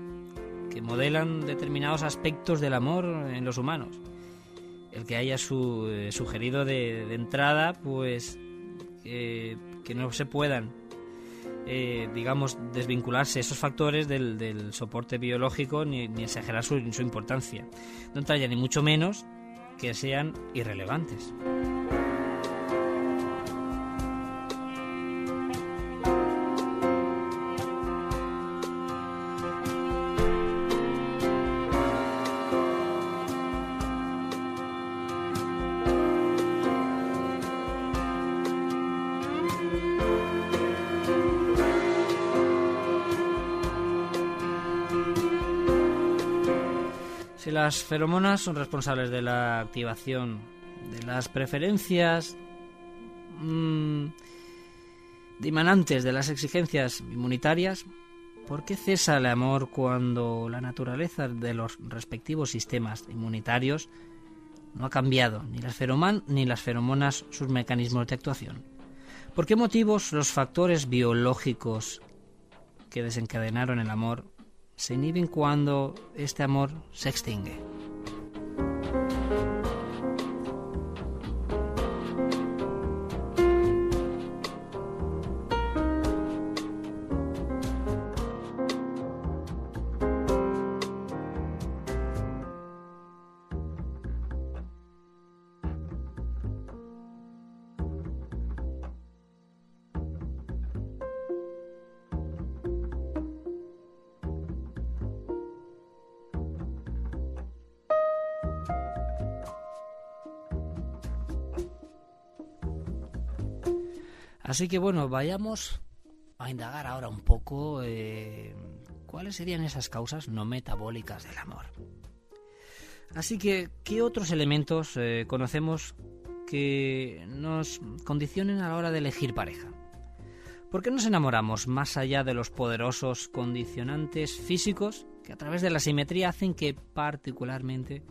que modelan determinados aspectos del amor en los humanos. El que haya eh, sugerido de, entrada, pues que no se puedan, eh, digamos, desvincularse esos factores del, soporte biológico ni, exagerar su, su importancia. No entraría ni mucho menos que sean irrelevantes. Las feromonas son responsables de la activación de las preferencias mmm, dimanantes de las exigencias inmunitarias, ¿por qué cesa el amor cuando la naturaleza de los respectivos sistemas inmunitarios no ha cambiado, ni las, feroman, ni las feromonas sus mecanismos de actuación? ¿Por qué motivos los factores biológicos que desencadenaron el amor se inhiben cuando este amor se extingue. Así que bueno, vayamos a indagar ahora un poco eh, cuáles serían esas causas no metabólicas del amor. Así que, ¿qué otros elementos eh, conocemos que nos condicionen a la hora de elegir pareja? ¿Por qué nos enamoramos más allá de los poderosos condicionantes físicos que a través de la simetría hacen que particularmente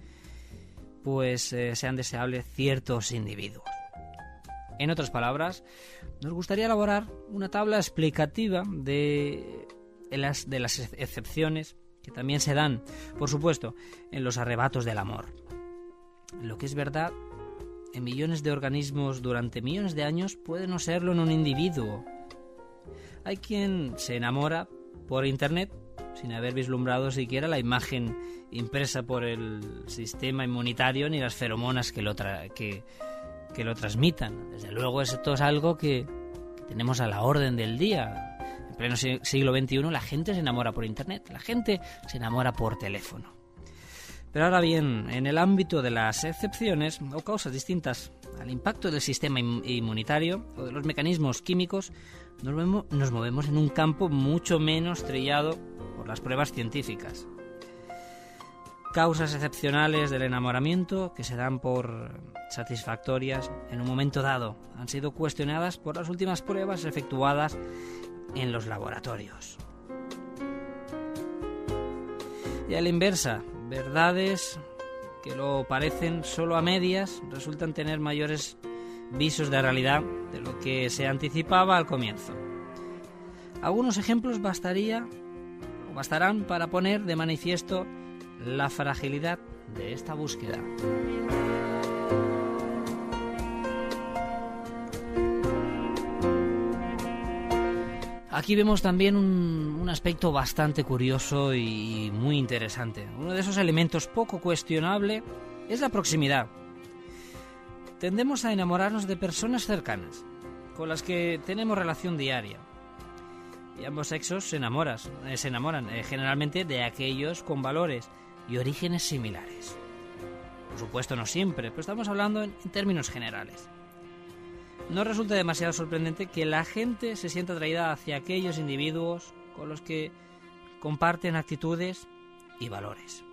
pues eh, sean deseables ciertos individuos? En otras palabras, nos gustaría elaborar una tabla explicativa de las, de las excepciones que también se dan, por supuesto, en los arrebatos del amor. Lo que es verdad en millones de organismos durante millones de años puede no serlo en un individuo. Hay quien se enamora por internet sin haber vislumbrado siquiera la imagen impresa por el sistema inmunitario ni las feromonas que lo, que, que lo transmitan. Desde luego esto es algo que, tenemos a la orden del día. En pleno siglo XXI la gente se enamora por Internet, la gente se enamora por teléfono. Pero ahora bien, en el ámbito de las excepciones o causas distintas al impacto del sistema inmunitario o de los mecanismos químicos, nos movemos en un campo mucho menos trillado por las pruebas científicas. Causas excepcionales del enamoramiento que se dan por satisfactorias en un momento dado han sido cuestionadas por las últimas pruebas efectuadas en los laboratorios. Y a la inversa, verdades que lo parecen solo a medias resultan tener mayores visos de realidad de lo que se anticipaba al comienzo. Algunos ejemplos bastaría o bastarán para poner de manifiesto la fragilidad de esta búsqueda. Aquí vemos también un, aspecto bastante curioso y muy interesante. Uno de esos elementos poco cuestionable es la proximidad. Tendemos a enamorarnos de personas cercanas, con las que tenemos relación diaria. Y ambos sexos se, enamoras, eh, se enamoran eh, generalmente de aquellos con valores y orígenes similares. Por supuesto no siempre, pero estamos hablando en términos generales no resulta demasiado sorprendente que la gente se sienta atraída hacia aquellos individuos con los que comparten actitudes y valores.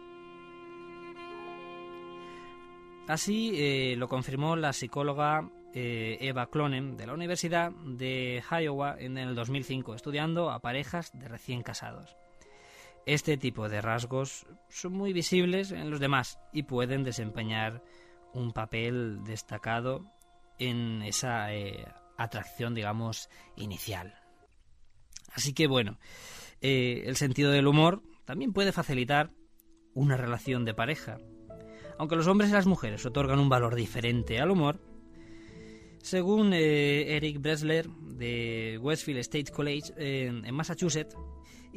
Así eh, lo confirmó la psicóloga eh, Eva Clonen de la Universidad de Iowa en el 2005, estudiando a parejas de recién casados. Este tipo de rasgos son muy visibles en los demás y pueden desempeñar un papel destacado en esa eh, atracción, digamos, inicial. Así que bueno, eh, el sentido del humor también puede facilitar una relación de pareja. Aunque los hombres y las mujeres otorgan un valor diferente al humor, según eh, Eric Bresler de Westfield State College en Massachusetts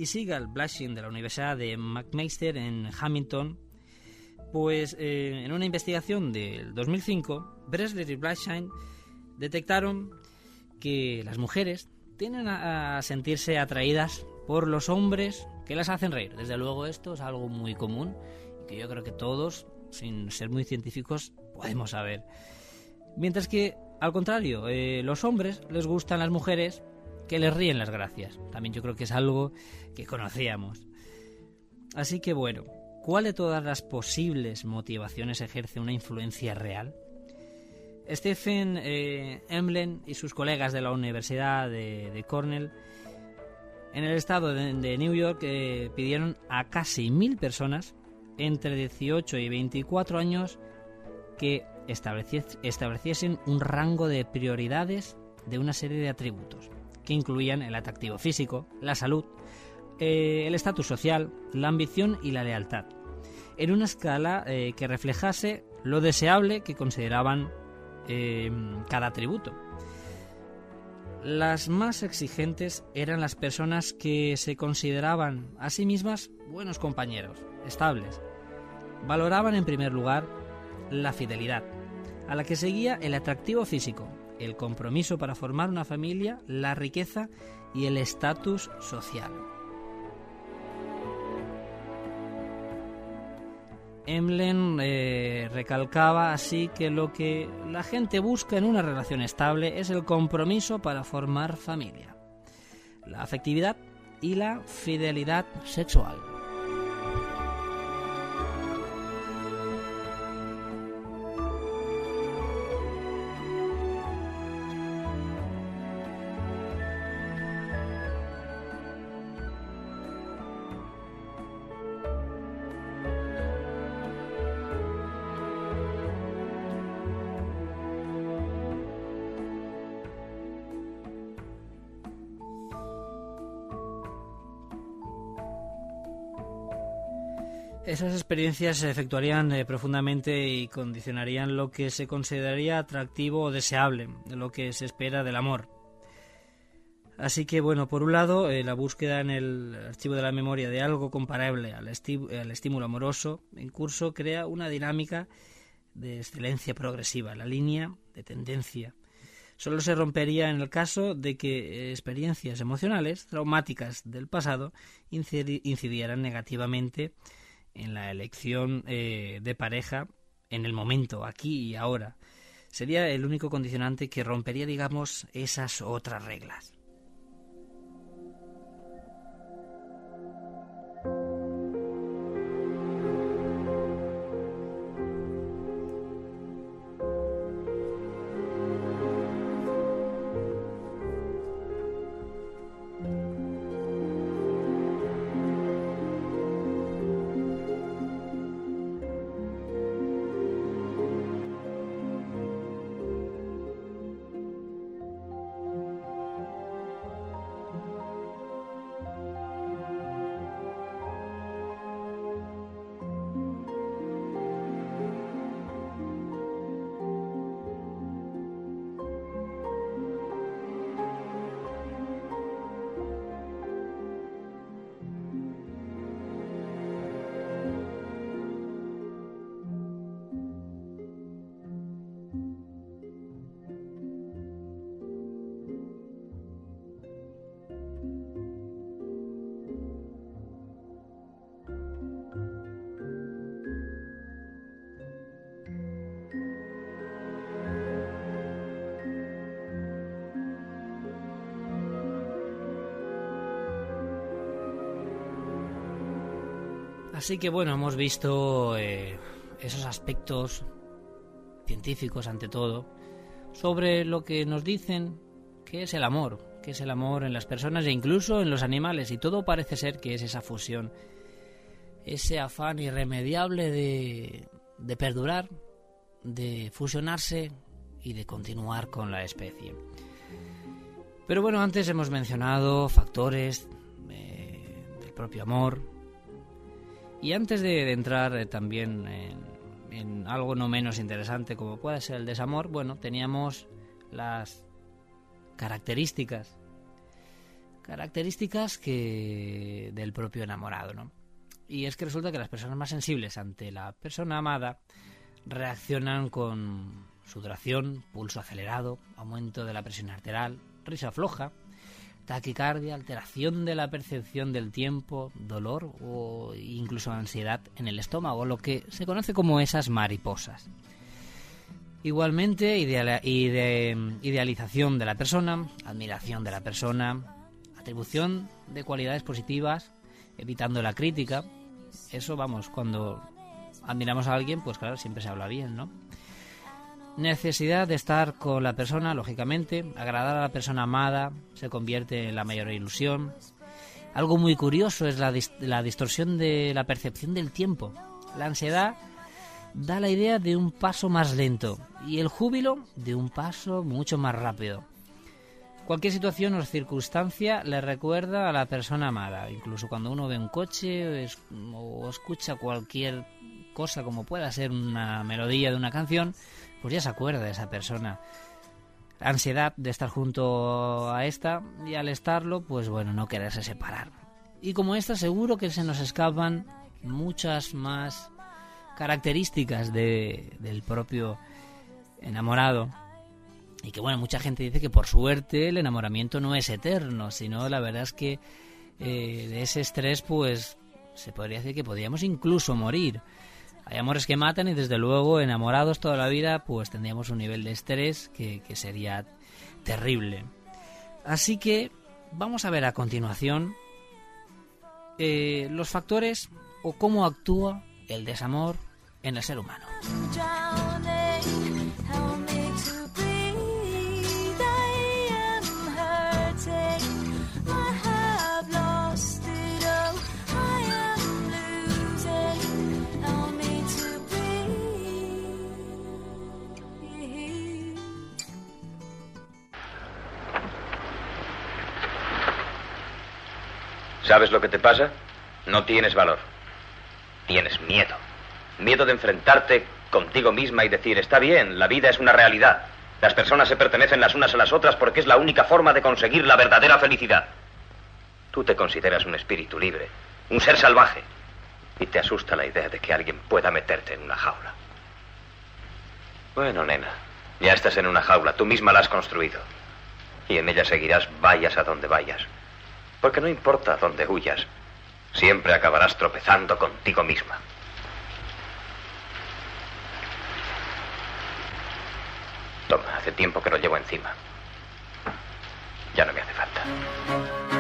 y Sigal Blushing de la Universidad de McMaster en Hamilton, pues eh, en una investigación del 2005, Bresler y Blackshine detectaron que las mujeres tienden a, sentirse atraídas por los hombres que las hacen reír. Desde luego esto es algo muy común y que yo creo que todos, sin ser muy científicos, podemos saber. Mientras que, al contrario, eh, los hombres les gustan las mujeres que les ríen las gracias. También yo creo que es algo que conocíamos. Así que bueno, ¿Cuál de todas las posibles motivaciones ejerce una influencia real? Stephen eh, Emlen y sus colegas de la Universidad de, Cornell en el estado de, New York eh, pidieron a casi mil personas entre 18 y 24 años que estableciesen un rango de prioridades de una serie de atributos que incluían el atractivo físico, la salud, eh, el estatus social, la ambición y la lealtad, en una escala eh, que reflejase lo deseable que consideraban eh, cada atributo. Las más exigentes eran las personas que se consideraban a sí mismas buenos compañeros, estables. Valoraban en primer lugar la fidelidad, a la que seguía el atractivo físico, el compromiso para formar una familia, la riqueza y el estatus social. Emlen eh, recalcaba así que lo que la gente busca en una relación estable es el compromiso para formar familia, la afectividad y la fidelidad sexual. Esas experiencias se efectuarían eh, profundamente y condicionarían lo que se consideraría atractivo o deseable, lo que se espera del amor. Así que, bueno, por un lado, eh, la búsqueda en el archivo de la memoria de algo comparable al, al estímulo amoroso en curso crea una dinámica de excelencia progresiva, la línea de tendencia. Solo se rompería en el caso de que eh, experiencias emocionales traumáticas del pasado incidieran negativamente en la elección eh, de pareja en el momento, aquí y ahora. Sería el único condicionante que rompería, digamos, esas otras reglas. Así que bueno, hemos visto eh, esos aspectos científicos ante todo sobre lo que nos dicen que es el amor, que es el amor en las personas e incluso en los animales y todo parece ser que es esa fusión, ese afán irremediable de, de perdurar, de fusionarse y de continuar con la especie. Pero bueno, antes hemos mencionado factores eh, del propio amor, y antes de, entrar eh, también en, algo no menos interesante como puede ser el desamor, bueno, teníamos las características características que del propio enamorado, ¿no? Y es que resulta que las personas más sensibles ante la persona amada reaccionan con sudoración, pulso acelerado, aumento de la presión arterial, risa floja, taquicardia, alteración de la percepción del tiempo, dolor o incluso ansiedad en el estómago, lo que se conoce como esas mariposas. Igualmente, idealización de la persona, admiración de la persona, atribución de cualidades positivas, evitando la crítica. Eso, vamos, cuando admiramos a alguien, pues claro, siempre se habla bien, ¿no? Necesidad de estar con la persona, lógicamente. Agradar a la persona amada se convierte en la mayor ilusión. Algo muy curioso es la, la distorsión de la percepción del tiempo. La ansiedad da la idea de un paso más lento y el júbilo de un paso mucho más rápido. Cualquier situación o circunstancia le recuerda a la persona amada. Incluso cuando uno ve un coche o escucha cualquier cosa como pueda ser una melodía de una canción, pues ya se acuerda de esa persona. ansiedad de estar junto a esta y al estarlo, pues bueno, no quererse separar. Y como esta, seguro que se nos escapan muchas más características de, del propio enamorado. Y que bueno, mucha gente dice que por suerte el enamoramiento no es eterno, sino la verdad es que eh, de ese estrés, pues se podría decir que podríamos incluso morir. Hay amores que matan y desde luego enamorados toda la vida pues tendríamos un nivel de estrés que, sería terrible. Así que vamos a ver a continuación eh, los factores o cómo actúa el desamor en el ser humano. ¿Sabes lo que te pasa? No tienes valor. Tienes miedo. Miedo de enfrentarte contigo misma y decir, está bien, la vida es una realidad. Las personas se pertenecen las unas a las otras porque es la única forma de conseguir la verdadera felicidad. Tú te consideras un espíritu libre, un ser salvaje, y te asusta la idea de que alguien pueda meterte en una jaula. Bueno, nena, ya estás en una jaula, tú misma la has construido. Y en ella seguirás vayas a donde vayas. Porque no importa dónde huyas, siempre acabarás tropezando contigo misma. tiempo que lo llevo encima. Ya no me hace falta.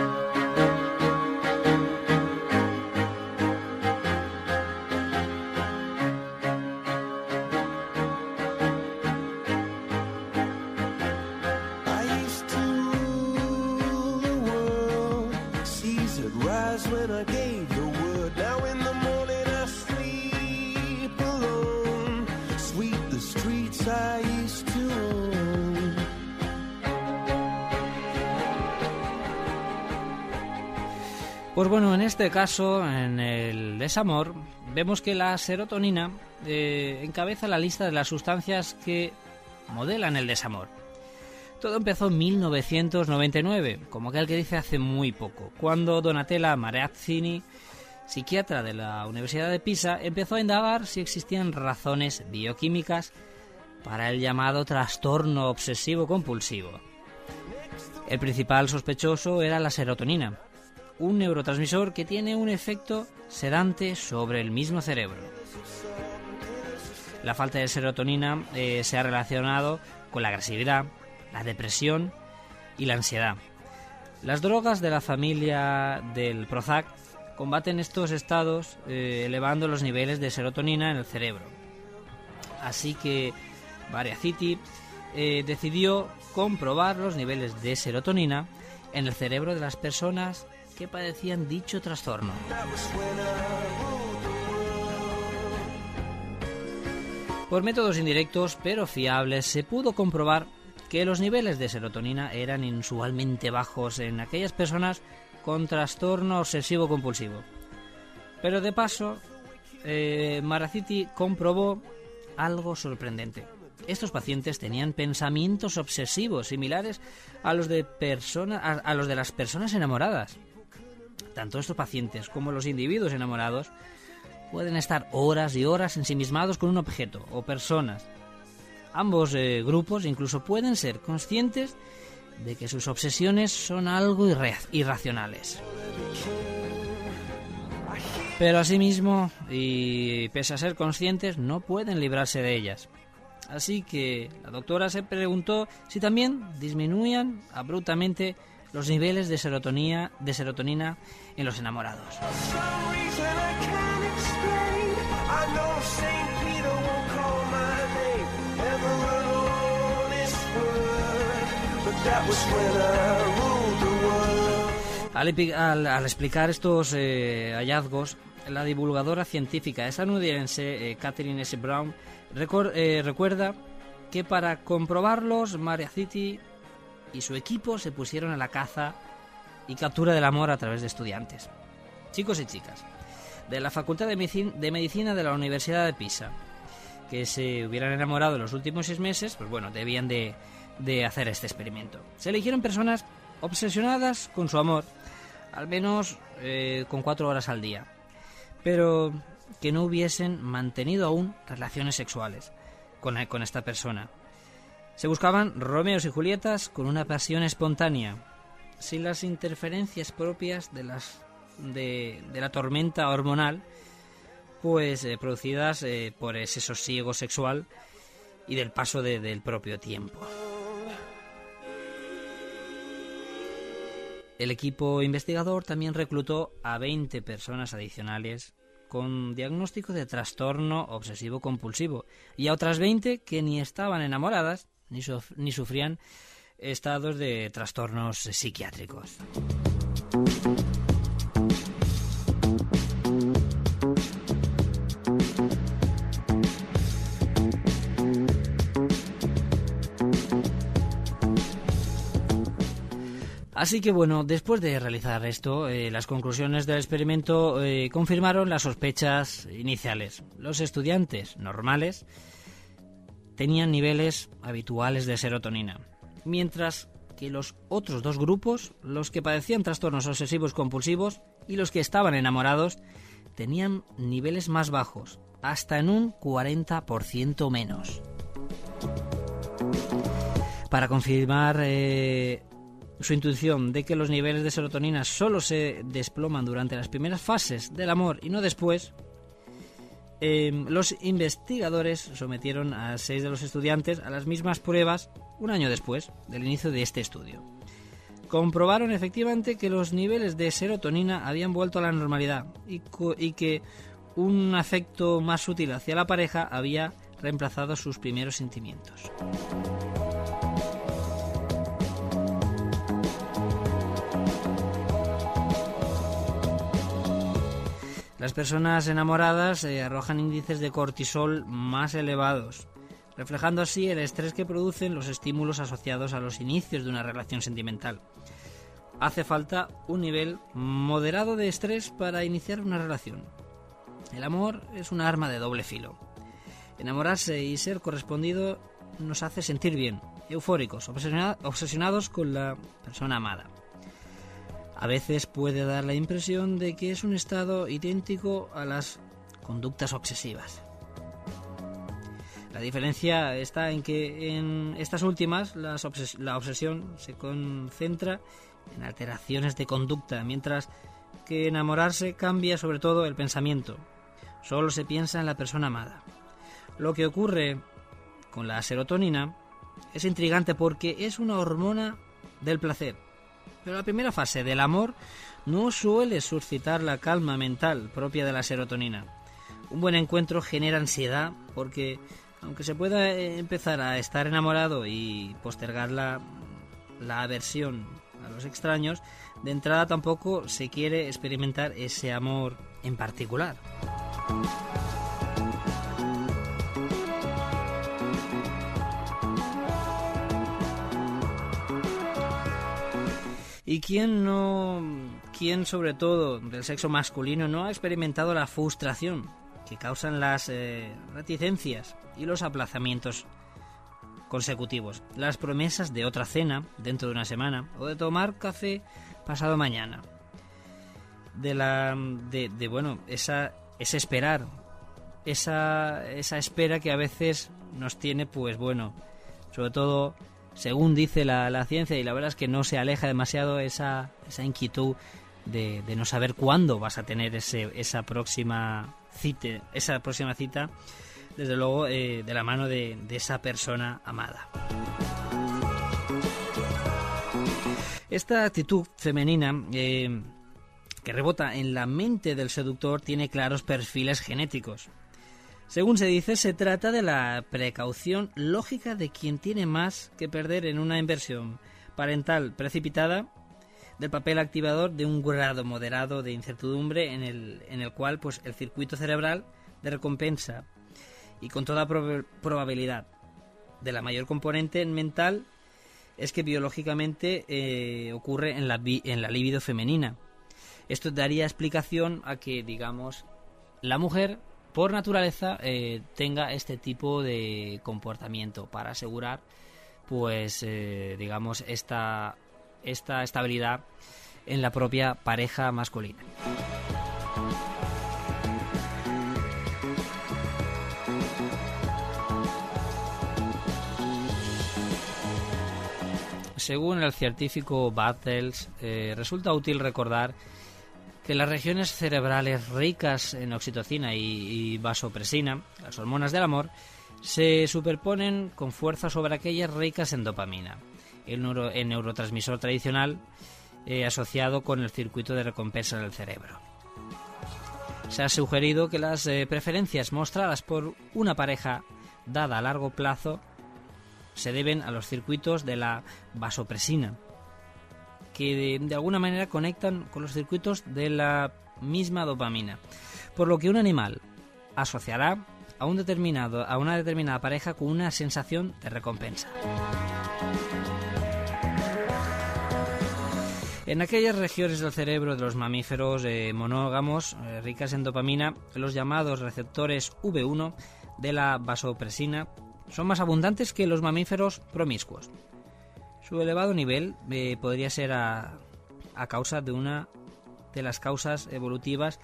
Pues bueno, en este caso, en el desamor, vemos que la serotonina eh, encabeza la lista de las sustancias que modelan el desamor. Todo empezó en 1999, como aquel que dice hace muy poco, cuando Donatella Mareazzini, psiquiatra de la Universidad de Pisa, empezó a indagar si existían razones bioquímicas para el llamado trastorno obsesivo compulsivo. El principal sospechoso era la serotonina, un neurotransmisor que tiene un efecto sedante sobre el mismo cerebro. La falta de serotonina eh, se ha relacionado con la agresividad, la depresión y la ansiedad. Las drogas de la familia del Prozac combaten estos estados eh, elevando los niveles de serotonina en el cerebro. Así que Variacity eh, decidió comprobar los niveles de serotonina en el cerebro de las personas que padecían dicho trastorno. Por métodos indirectos pero fiables se pudo comprobar que los niveles de serotonina eran inusualmente bajos en aquellas personas con trastorno obsesivo compulsivo. Pero de paso, eh, Maraciti comprobó algo sorprendente. Estos pacientes tenían pensamientos obsesivos similares a los de, persona, a, a los de las personas enamoradas. Tanto estos pacientes como los individuos enamorados pueden estar horas y horas ensimismados con un objeto o personas. Ambos eh, grupos incluso pueden ser conscientes de que sus obsesiones son algo irra- irracionales. Pero asimismo, y pese a ser conscientes, no pueden librarse de ellas. Así que la doctora se preguntó si también disminuían abruptamente los niveles de serotonina, de serotonina en los enamorados. Al, explicar estos eh, hallazgos, la divulgadora científica estadounidense eh, Catherine S. Brown eh, recuerda que para comprobarlos, Maria City y su equipo se pusieron a la caza y captura del amor a través de estudiantes, chicos y chicas, de la Facultad de, Medicin- de Medicina de la Universidad de Pisa, que se hubieran enamorado en los últimos seis meses, pues bueno, debían de, de hacer este experimento. Se eligieron personas obsesionadas con su amor, al menos eh, con cuatro horas al día, pero que no hubiesen mantenido aún relaciones sexuales con, con esta persona. Se buscaban Romeos y Julietas con una pasión espontánea, sin las interferencias propias de, las, de, la tormenta hormonal, pues eh, producidas eh, por ese sosiego sexual y del paso de- del propio tiempo. El equipo investigador también reclutó a 20 personas adicionales con diagnóstico de trastorno obsesivo compulsivo y a otras 20 que ni estaban enamoradas ni, sufrían estados de trastornos psiquiátricos. Así que bueno, después de realizar esto, eh, las conclusiones del experimento eh, confirmaron las sospechas iniciales. Los estudiantes normales tenían niveles habituales de serotonina, mientras que los otros dos grupos, los que padecían trastornos obsesivos compulsivos y los que estaban enamorados, tenían niveles más bajos, hasta en un 40% menos. Para confirmar eh, su intuición de que los niveles de serotonina solo se desploman durante las primeras fases del amor y no después, Eh, los investigadores sometieron a seis de los estudiantes a las mismas pruebas un año después del inicio de este estudio. Comprobaron efectivamente que los niveles de serotonina habían vuelto a la normalidad y, y que un afecto más sutil hacia la pareja había reemplazado sus primeros sentimientos. Las personas enamoradas eh, arrojan índices de cortisol más elevados, reflejando así el estrés que producen los estímulos asociados a los inicios de una relación sentimental. Hace falta un nivel moderado de estrés para iniciar una relación. El amor es un arma de doble filo. Enamorarse y ser correspondido nos hace sentir bien, eufóricos, obsesiona- obsesionados con la persona amada. A veces puede dar la impresión de que es un estado idéntico a las conductas obsesivas. La diferencia está en que en estas últimas la obsesión se concentra en alteraciones de conducta, mientras que enamorarse cambia sobre todo el pensamiento. Solo se piensa en la persona amada. Lo que ocurre con la serotonina es intrigante porque es una hormona del placer. Pero la primera fase del amor no suele suscitar la calma mental propia de la serotonina. Un buen encuentro genera ansiedad porque aunque se pueda eh, empezar a estar enamorado y postergar la, la aversión a los extraños, de entrada tampoco se quiere experimentar ese amor en particular. ¿Y quién no, quién sobre todo del sexo masculino no ha experimentado la frustración que causan las eh, reticencias y los aplazamientos consecutivos? Las promesas de otra cena dentro de una semana o de tomar café pasado mañana. De la, de, de, bueno, esa, ese esperar, esa, esa espera que a veces nos tiene, pues bueno, sobre todo según dice la, la ciencia, y la verdad es que no se aleja demasiado esa, esa inquietud de, no saber cuándo vas a tener ese, esa próxima cita, esa próxima cita, desde luego eh, de la mano de, de esa persona amada. Esta actitud femenina eh, que rebota en la mente del seductor tiene claros perfiles genéticos. Según se dice, se trata de la precaución lógica de quien tiene más que perder en una inversión parental precipitada del papel activador de un grado moderado de incertidumbre en el, en el cual pues, el circuito cerebral de recompensa y con toda prob probabilidad de la mayor componente mental es que biológicamente eh, ocurre en la, en la libido femenina. Esto daría explicación a que, digamos, la mujer por naturaleza eh, tenga este tipo de comportamiento para asegurar pues eh, digamos esta esta estabilidad en la propia pareja masculina. Según el científico Bartels eh, resulta útil recordar que las regiones cerebrales ricas en oxitocina y, y, vasopresina, las hormonas del amor, se superponen con fuerza sobre aquellas ricas en dopamina, el, neuro, el neurotransmisor tradicional eh, asociado con el circuito de recompensa del cerebro. Se ha sugerido que las eh, preferencias mostradas por una pareja dada a largo plazo se deben a los circuitos de la vasopresina, que de, alguna manera conectan con los circuitos de la misma dopamina. Por lo que un animal asociará a, un determinado, a una determinada pareja con una sensación de recompensa. En aquellas regiones del cerebro de los mamíferos eh, monógamos eh, ricas en dopamina, los llamados receptores V1 de la vasopresina son más abundantes que los mamíferos promiscuos. Su elevado nivel eh, podría ser a, a, causa de una de las causas evolutivas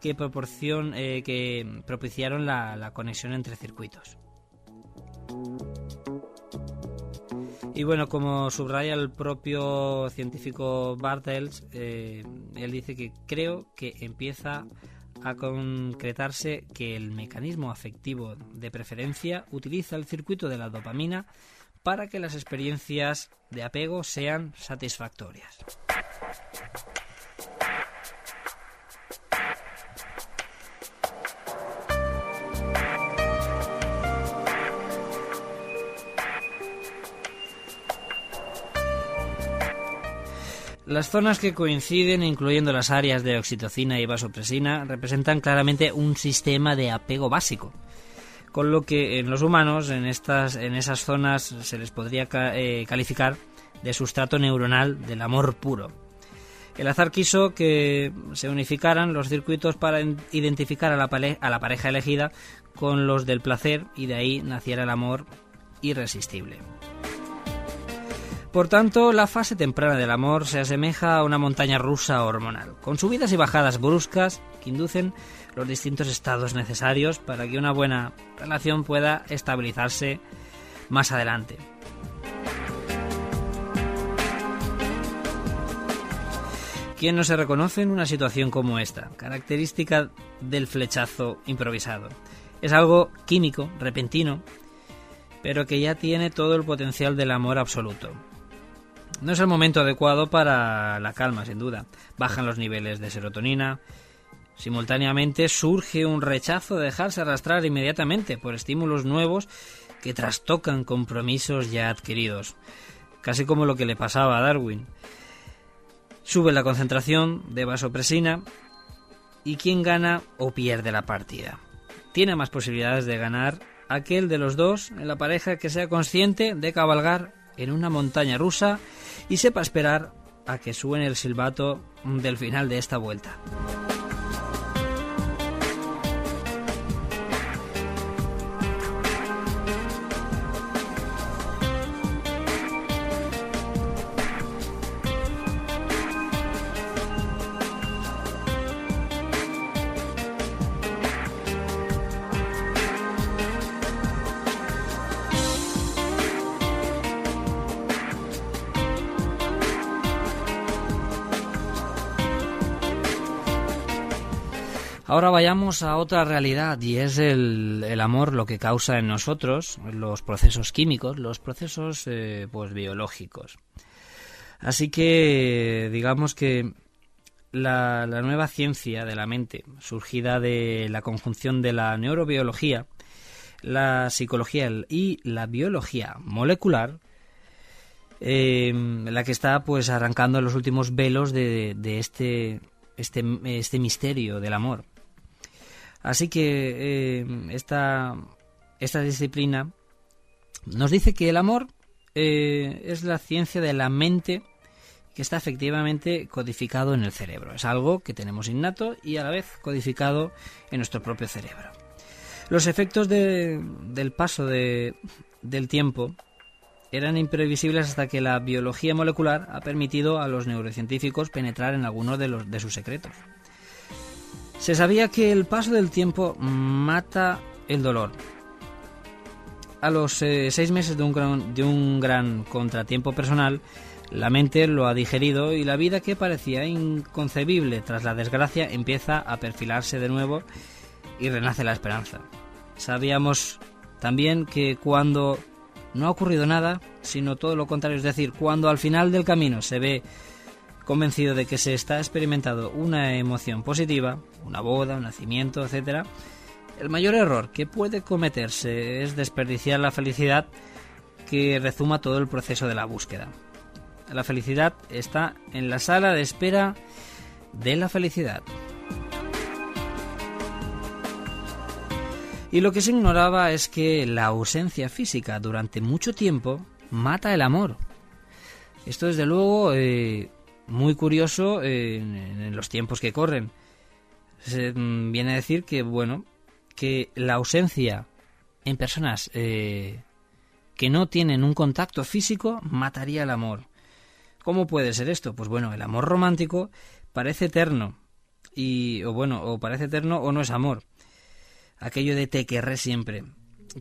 que, proporcion, eh, que propiciaron la, conexión entre circuitos. Y bueno, como subraya el propio científico Bartels, eh, él dice que creo que empieza a concretarse que el mecanismo afectivo de preferencia utiliza el circuito de la dopamina para que las experiencias de apego sean satisfactorias. Las zonas que coinciden, incluyendo las áreas de oxitocina y vasopresina, representan claramente un sistema de apego básico. Con lo que en los humanos, en, estas, en esas zonas, se les podría eh, calificar de sustrato neuronal del amor puro. El azar quiso que se unificaran los circuitos para en- identificar a la, a la pareja elegida con los del placer y de ahí naciera el amor irresistible. Por tanto, la fase temprana del amor se asemeja a una montaña rusa hormonal, con subidas y bajadas bruscas que inducen los distintos estados necesarios para que una buena relación pueda estabilizarse más adelante. ¿Quién no se reconoce en una situación como esta? Característica del flechazo improvisado. Es algo químico, repentino, pero que ya tiene todo el potencial del amor absoluto. No es el momento adecuado para la calma, sin duda. Bajan los niveles de serotonina. Simultáneamente surge un rechazo de dejarse arrastrar inmediatamente por estímulos nuevos que trastocan compromisos ya adquiridos. Casi como lo que le pasaba a Darwin. Sube la concentración de vasopresina y quien gana o pierde la partida. Tiene más posibilidades de ganar aquel de los dos en la pareja que sea consciente de cabalgar en una montaña rusa y sepa esperar a que suene el silbato del final de esta vuelta. Ahora vayamos a otra realidad y es el, amor lo que causa en nosotros los procesos químicos, los procesos eh, pues biológicos. Así que digamos que la, nueva ciencia de la mente, surgida de la conjunción de la neurobiología, la psicología y la biología molecular, eh, la que está pues arrancando los últimos velos de, de este, este, este misterio del amor. Así que eh, esta, esta disciplina nos dice que el amor eh, es la ciencia de la mente que está efectivamente codificado en el cerebro. Es algo que tenemos innato y a la vez codificado en nuestro propio cerebro. Los efectos de- del paso de- del tiempo eran imprevisibles hasta que la biología molecular ha permitido a los neurocientíficos penetrar en algunos de, sus secretos. Se sabía que el paso del tiempo mata el dolor. A los eh, seis meses de un, gran, de un gran contratiempo personal, la mente lo ha digerido y la vida que parecía inconcebible tras la desgracia empieza a perfilarse de nuevo y renace la esperanza. Sabíamos también que cuando no ha ocurrido nada, sino todo lo contrario, es decir, cuando al final del camino se ve convencido de que se está experimentando una emoción positiva, una boda, un nacimiento, etc., el mayor error que puede cometerse es desperdiciar la felicidad que rezuma todo el proceso de la búsqueda. La felicidad está en la sala de espera de la felicidad. Y lo que se ignoraba es que la ausencia física durante mucho tiempo mata el amor. Esto desde luego eh, muy curioso en, en los tiempos que corren. Se, mm, viene a decir que, bueno, que la ausencia en personas eh, que no tienen un contacto físico mataría el amor. ¿Cómo puede ser esto? Pues bueno, el amor romántico parece eterno. Y, o bueno, o parece eterno o no es amor. Aquello de te querré siempre,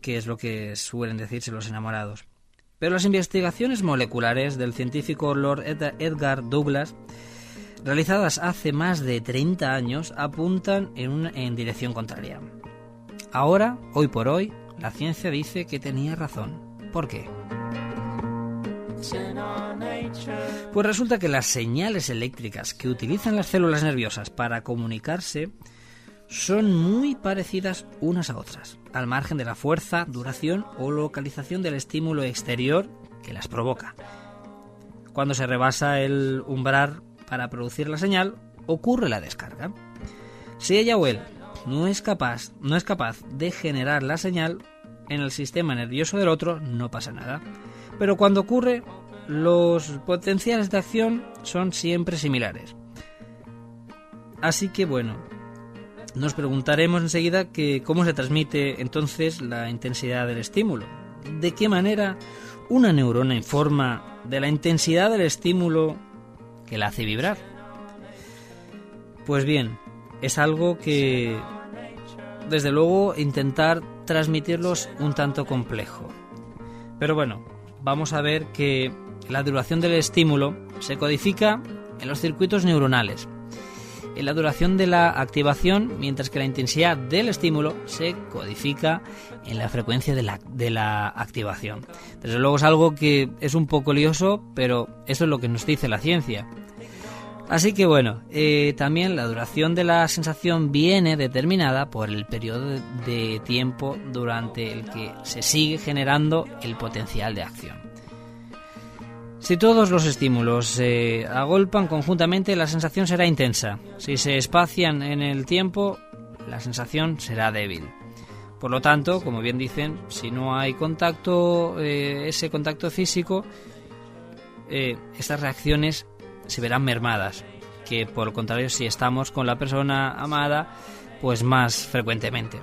que es lo que suelen decirse los enamorados. Pero las investigaciones moleculares del científico Lord Ed- Edgar Douglas realizadas hace más de 30 años, apuntan en, una- en dirección contraria. Ahora, hoy por hoy, la ciencia dice que tenía razón. ¿Por qué? Pues resulta que las señales eléctricas que utilizan las células nerviosas para comunicarse son muy parecidas unas a otras, al margen de la fuerza, duración o localización del estímulo exterior que las provoca. Cuando se rebasa el umbral para producir la señal, ocurre la descarga. Si ella o él no es capaz, no es capaz de generar la señal en el sistema nervioso del otro, no pasa nada. Pero cuando ocurre, los potenciales de acción son siempre similares. Así que bueno, nos preguntaremos enseguida que cómo se transmite entonces la intensidad del estímulo. ¿De qué manera una neurona informa de la intensidad del estímulo que la hace vibrar? Pues bien, es algo que desde luego intentar transmitirlos un tanto complejo. Pero bueno, vamos a ver que la duración del estímulo se codifica en los circuitos neuronales en la duración de la activación, mientras que la intensidad del estímulo se codifica en la frecuencia de la, de la activación. Desde luego es algo que es un poco lioso, pero eso es lo que nos dice la ciencia. Así que bueno, eh, también la duración de la sensación viene determinada por el periodo de, de tiempo durante el que se sigue generando el potencial de acción. Si todos los estímulos se agolpan conjuntamente, la sensación será intensa. Si se espacian en el tiempo, la sensación será débil. Por lo tanto, como bien dicen, si no hay contacto, eh, ese contacto físico, eh, estas reacciones se verán mermadas. Que por el contrario, si estamos con la persona amada, pues más frecuentemente.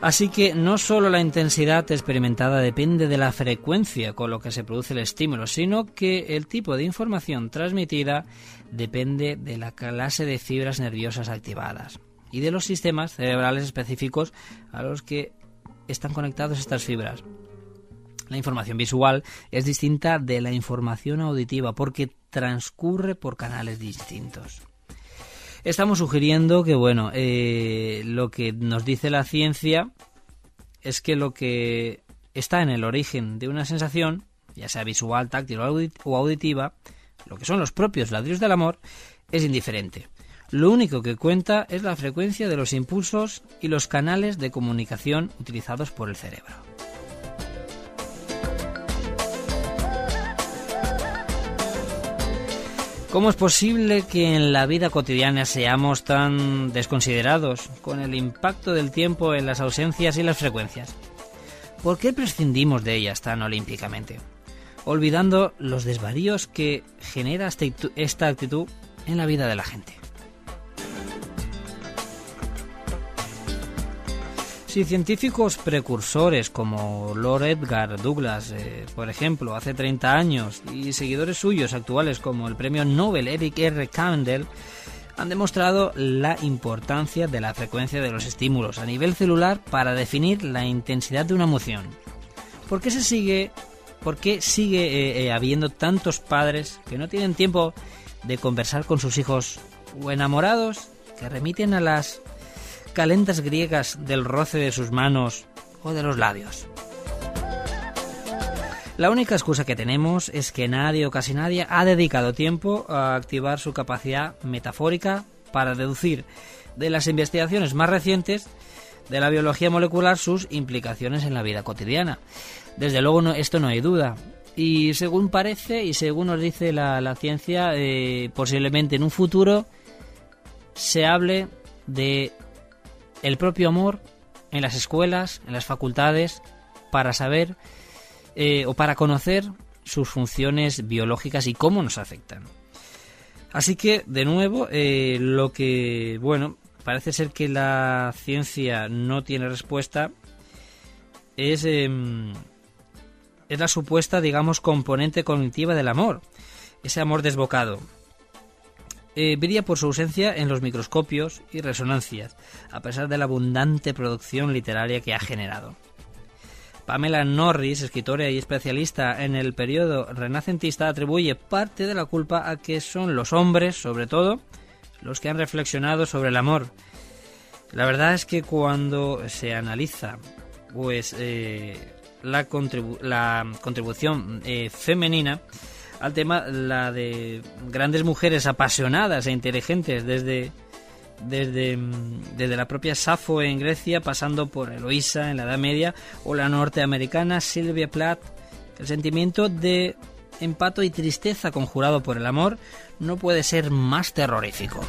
Así que no solo la intensidad experimentada depende de la frecuencia con lo que se produce el estímulo, sino que el tipo de información transmitida depende de la clase de fibras nerviosas activadas y de los sistemas cerebrales específicos a los que están conectados estas fibras. La información visual es distinta de la información auditiva porque transcurre por canales distintos. Estamos sugiriendo que, bueno, eh, lo que nos dice la ciencia es que lo que está en el origen de una sensación, ya sea visual, táctil o audi- o auditiva, lo que son los propios ladrillos del amor, es indiferente. Lo único que cuenta es la frecuencia de los impulsos y los canales de comunicación utilizados por el cerebro. ¿Cómo es posible que en la vida cotidiana seamos tan desconsiderados con el impacto del tiempo en las ausencias y las frecuencias? ¿Por qué prescindimos de ellas tan olímpicamente? Olvidando los desvaríos que genera esta actitud- en la vida de la gente. Si científicos precursores como Lord Edgar Douglas, eh, por ejemplo, hace 30 años, y seguidores suyos actuales como el premio Nobel Eric R. Kandel, han demostrado la importancia de la frecuencia de los estímulos a nivel celular para definir la intensidad de una emoción. ¿Por qué se sigue, por qué sigue eh, eh, habiendo tantos padres que no tienen tiempo de conversar con sus hijos o enamorados que remiten a las calentas griegas del roce de sus manos o de los labios. La única excusa que tenemos es que nadie o casi nadie ha dedicado tiempo a activar su capacidad metafórica para deducir de las investigaciones más recientes de la biología molecular sus implicaciones en la vida cotidiana. Desde luego esto no hay duda. Y según parece y según nos dice la, la ciencia, eh, posiblemente en un futuro se hable de el propio amor en las escuelas, en las facultades, para saber eh, o para conocer sus funciones biológicas y cómo nos afectan. Así que, de nuevo, eh, lo que, bueno, parece ser que la ciencia no tiene respuesta es, em, es la supuesta, digamos, componente cognitiva del amor, ese amor desbocado, eh, por su ausencia en los microscopios y resonancias, a pesar de la abundante producción literaria que ha generado. Pamela Norris, escritora y especialista en el periodo renacentista, atribuye parte de la culpa a que son los hombres, sobre todo, los que han reflexionado sobre el amor. La verdad es que cuando se analiza pues eh, la contribución eh, femenina al tema, la de grandes mujeres apasionadas e inteligentes desde desde, mm, desde la propia Safo en Grecia, pasando por Eloísa en la Edad Media o la norteamericana Sylvia Plath, el sentimiento de empato y tristeza conjurado por el amor no puede ser más terrorífico.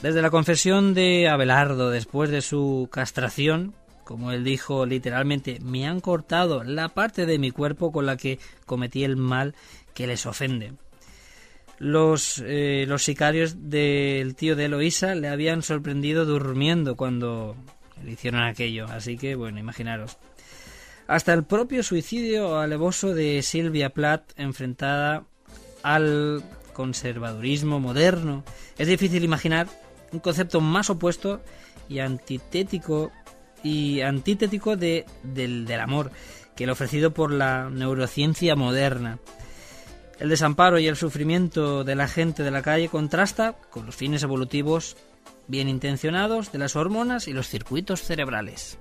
Desde la confesión de Abelardo después de su castración, como él dijo literalmente, me han cortado la parte de mi cuerpo con la que cometí el mal que les ofende. Los, eh, los sicarios del tío de Eloísa le habían sorprendido durmiendo cuando le hicieron aquello, así que bueno, imaginaros. Hasta el propio suicidio alevoso de Silvia Plath enfrentada al conservadurismo moderno. Es difícil imaginar un concepto más opuesto y antitético y antitético de, del, del amor que el ofrecido por la neurociencia moderna. El desamparo y el sufrimiento de la gente de la calle contrasta con los fines evolutivos bien intencionados de las hormonas y los circuitos cerebrales.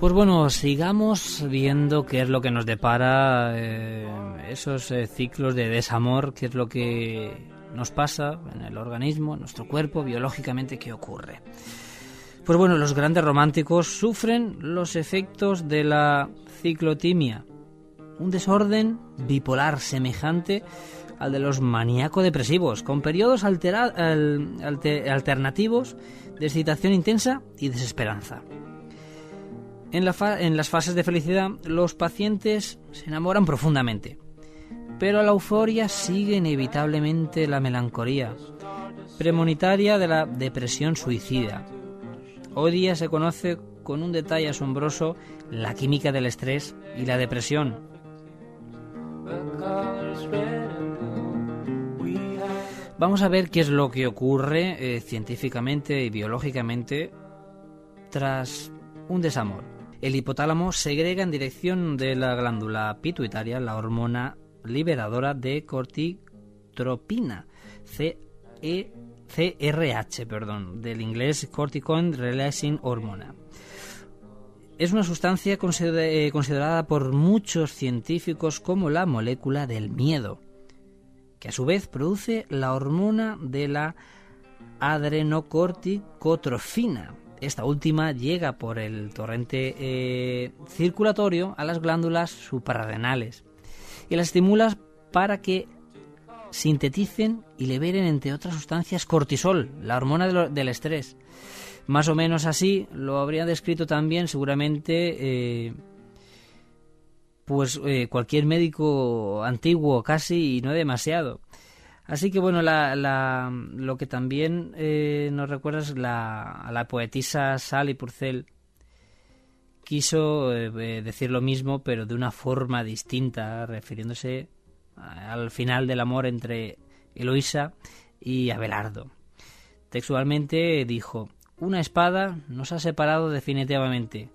Pues bueno, sigamos viendo qué es lo que nos depara eh, esos eh, ciclos de desamor, qué es lo que nos pasa en el organismo, en nuestro cuerpo, biológicamente, qué ocurre. Pues bueno, los grandes románticos sufren los efectos de la ciclotimia, un desorden bipolar semejante al de los maníaco-depresivos, con periodos altera- al- alte- alternativos de excitación intensa y desesperanza. En, las fases de felicidad, los pacientes se enamoran profundamente, pero a la euforia sigue inevitablemente la melancolía, premonitaria de la depresión suicida. Hoy día se conoce con un detalle asombroso la química del estrés y la depresión, Vamos a ver qué es lo que ocurre eh, científicamente y biológicamente tras un desamor. El hipotálamo segrega en dirección de la glándula pituitaria la hormona liberadora de corticotropina, CE CRH, perdón, del inglés Corticoin Releasing Hormona. Es una sustancia eh, considerada por muchos científicos como la molécula del miedo que a su vez produce la hormona de la adrenocorticotrofina. Esta última llega por el torrente eh, circulatorio a las glándulas suprarrenales y las estimula para que sinteticen y liberen, entre otras sustancias, cortisol, la hormona de del estrés. Más o menos así lo habría descrito también seguramente eh, pues eh, cualquier médico antiguo casi y no demasiado. Así que bueno, la, la- lo que también eh, nos recuerda es la, la poetisa Sally Purcell. Quiso eh, eh, decir lo mismo, pero de una forma distinta, refiriéndose al final del amor entre Eloísa y Abelardo. Textualmente dijo, una espada nos ha separado definitivamente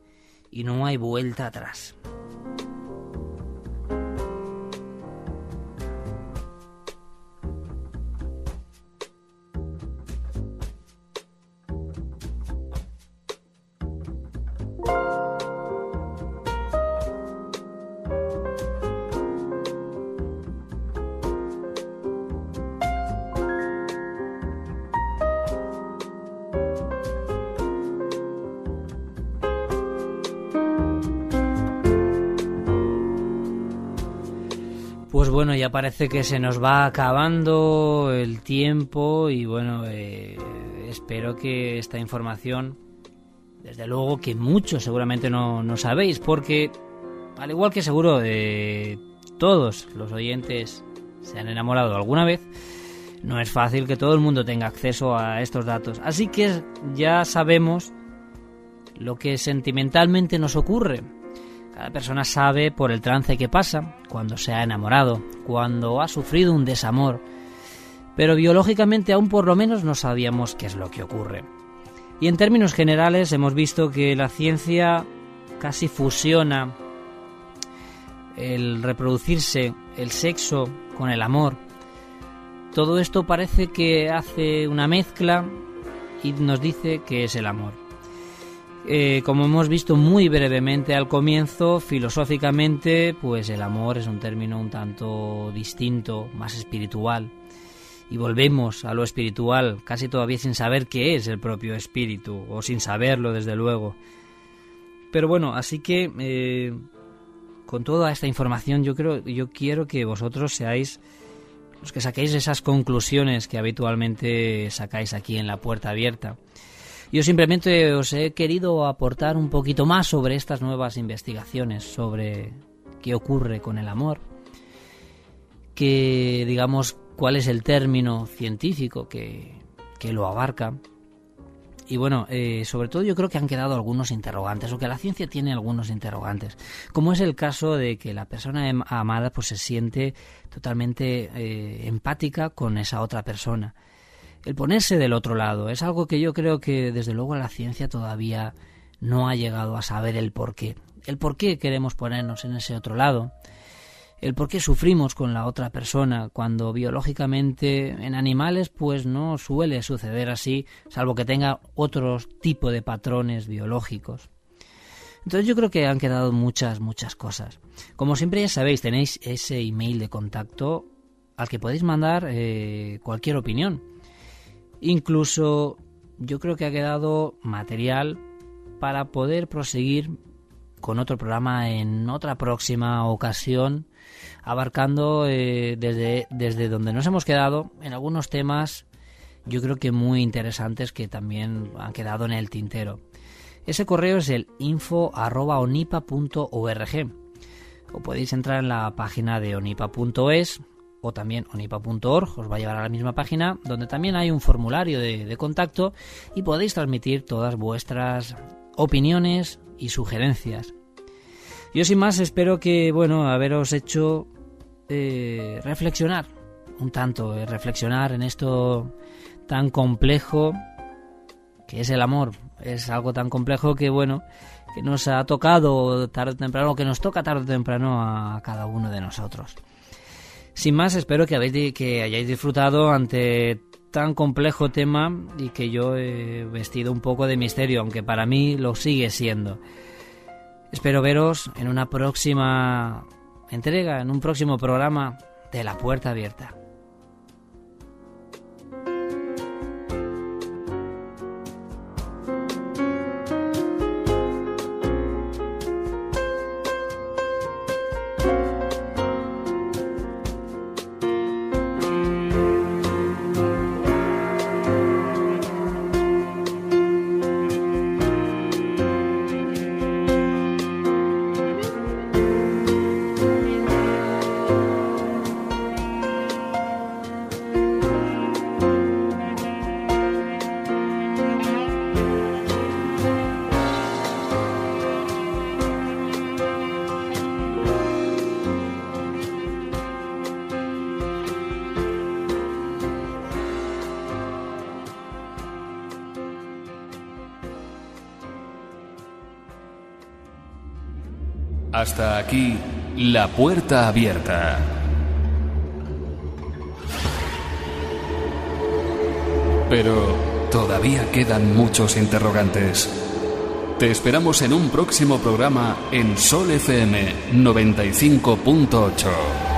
y no hay vuelta atrás. Parece que se nos va acabando el tiempo y bueno, eh, espero que esta información, desde luego que muchos seguramente no, no sabéis, porque al igual que seguro de todos los oyentes se han enamorado alguna vez, no es fácil que todo el mundo tenga acceso a estos datos. Así que ya sabemos lo que sentimentalmente nos ocurre. Cada persona sabe por el trance que pasa, cuando se ha enamorado, cuando ha sufrido un desamor, pero biológicamente aún por lo menos no sabíamos qué es lo que ocurre. Y en términos generales hemos visto que la ciencia casi fusiona el reproducirse, el sexo con el amor. Todo esto parece que hace una mezcla y nos dice que es el amor. Eh, como hemos visto muy brevemente al comienzo, filosóficamente, pues el amor es un término un tanto distinto, más espiritual. Y volvemos a lo espiritual, casi todavía sin saber qué es el propio espíritu, o sin saberlo desde luego. Pero bueno, así que eh, con toda esta información yo creo, yo quiero que vosotros seáis los que saquéis esas conclusiones que habitualmente sacáis aquí en la puerta abierta. Yo simplemente os he querido aportar un poquito más sobre estas nuevas investigaciones, sobre qué ocurre con el amor, que digamos cuál es el término científico que, que lo abarca. Y bueno, eh, sobre todo yo creo que han quedado algunos interrogantes, o que la ciencia tiene algunos interrogantes, como es el caso de que la persona em- amada pues se siente totalmente eh, empática con esa otra persona el ponerse del otro lado. Es algo que yo creo que desde luego la ciencia todavía no ha llegado a saber el por qué. El por qué queremos ponernos en ese otro lado. El por qué sufrimos con la otra persona cuando biológicamente en animales pues no suele suceder así, salvo que tenga otro tipo de patrones biológicos. Entonces yo creo que han quedado muchas, muchas cosas. Como siempre ya sabéis, tenéis ese email de contacto al que podéis mandar eh, cualquier opinión. Incluso yo creo que ha quedado material para poder proseguir con otro programa en otra próxima ocasión, abarcando eh, desde, desde donde nos hemos quedado en algunos temas yo creo que muy interesantes que también han quedado en el tintero. Ese correo es el info.onipa.org o podéis entrar en la página de onipa.es o también onipa.org, os va a llevar a la misma página donde también hay un formulario de, contacto y podéis transmitir todas vuestras opiniones y sugerencias. Yo sin más espero que, bueno, haberos hecho eh, reflexionar un tanto, eh, reflexionar en esto tan complejo que es el amor. Es algo tan complejo que, bueno, que nos ha tocado tarde o temprano, que nos toca tarde o temprano a cada uno de nosotros. Sin más, espero que, habéis, que hayáis disfrutado ante tan complejo tema y que yo he vestido un poco de misterio, aunque para mí lo sigue siendo. Espero veros en una próxima entrega, en un próximo programa de La Puerta Abierta. La puerta abierta. Pero todavía quedan muchos interrogantes. Te esperamos en un próximo programa en Sol FM 95.8.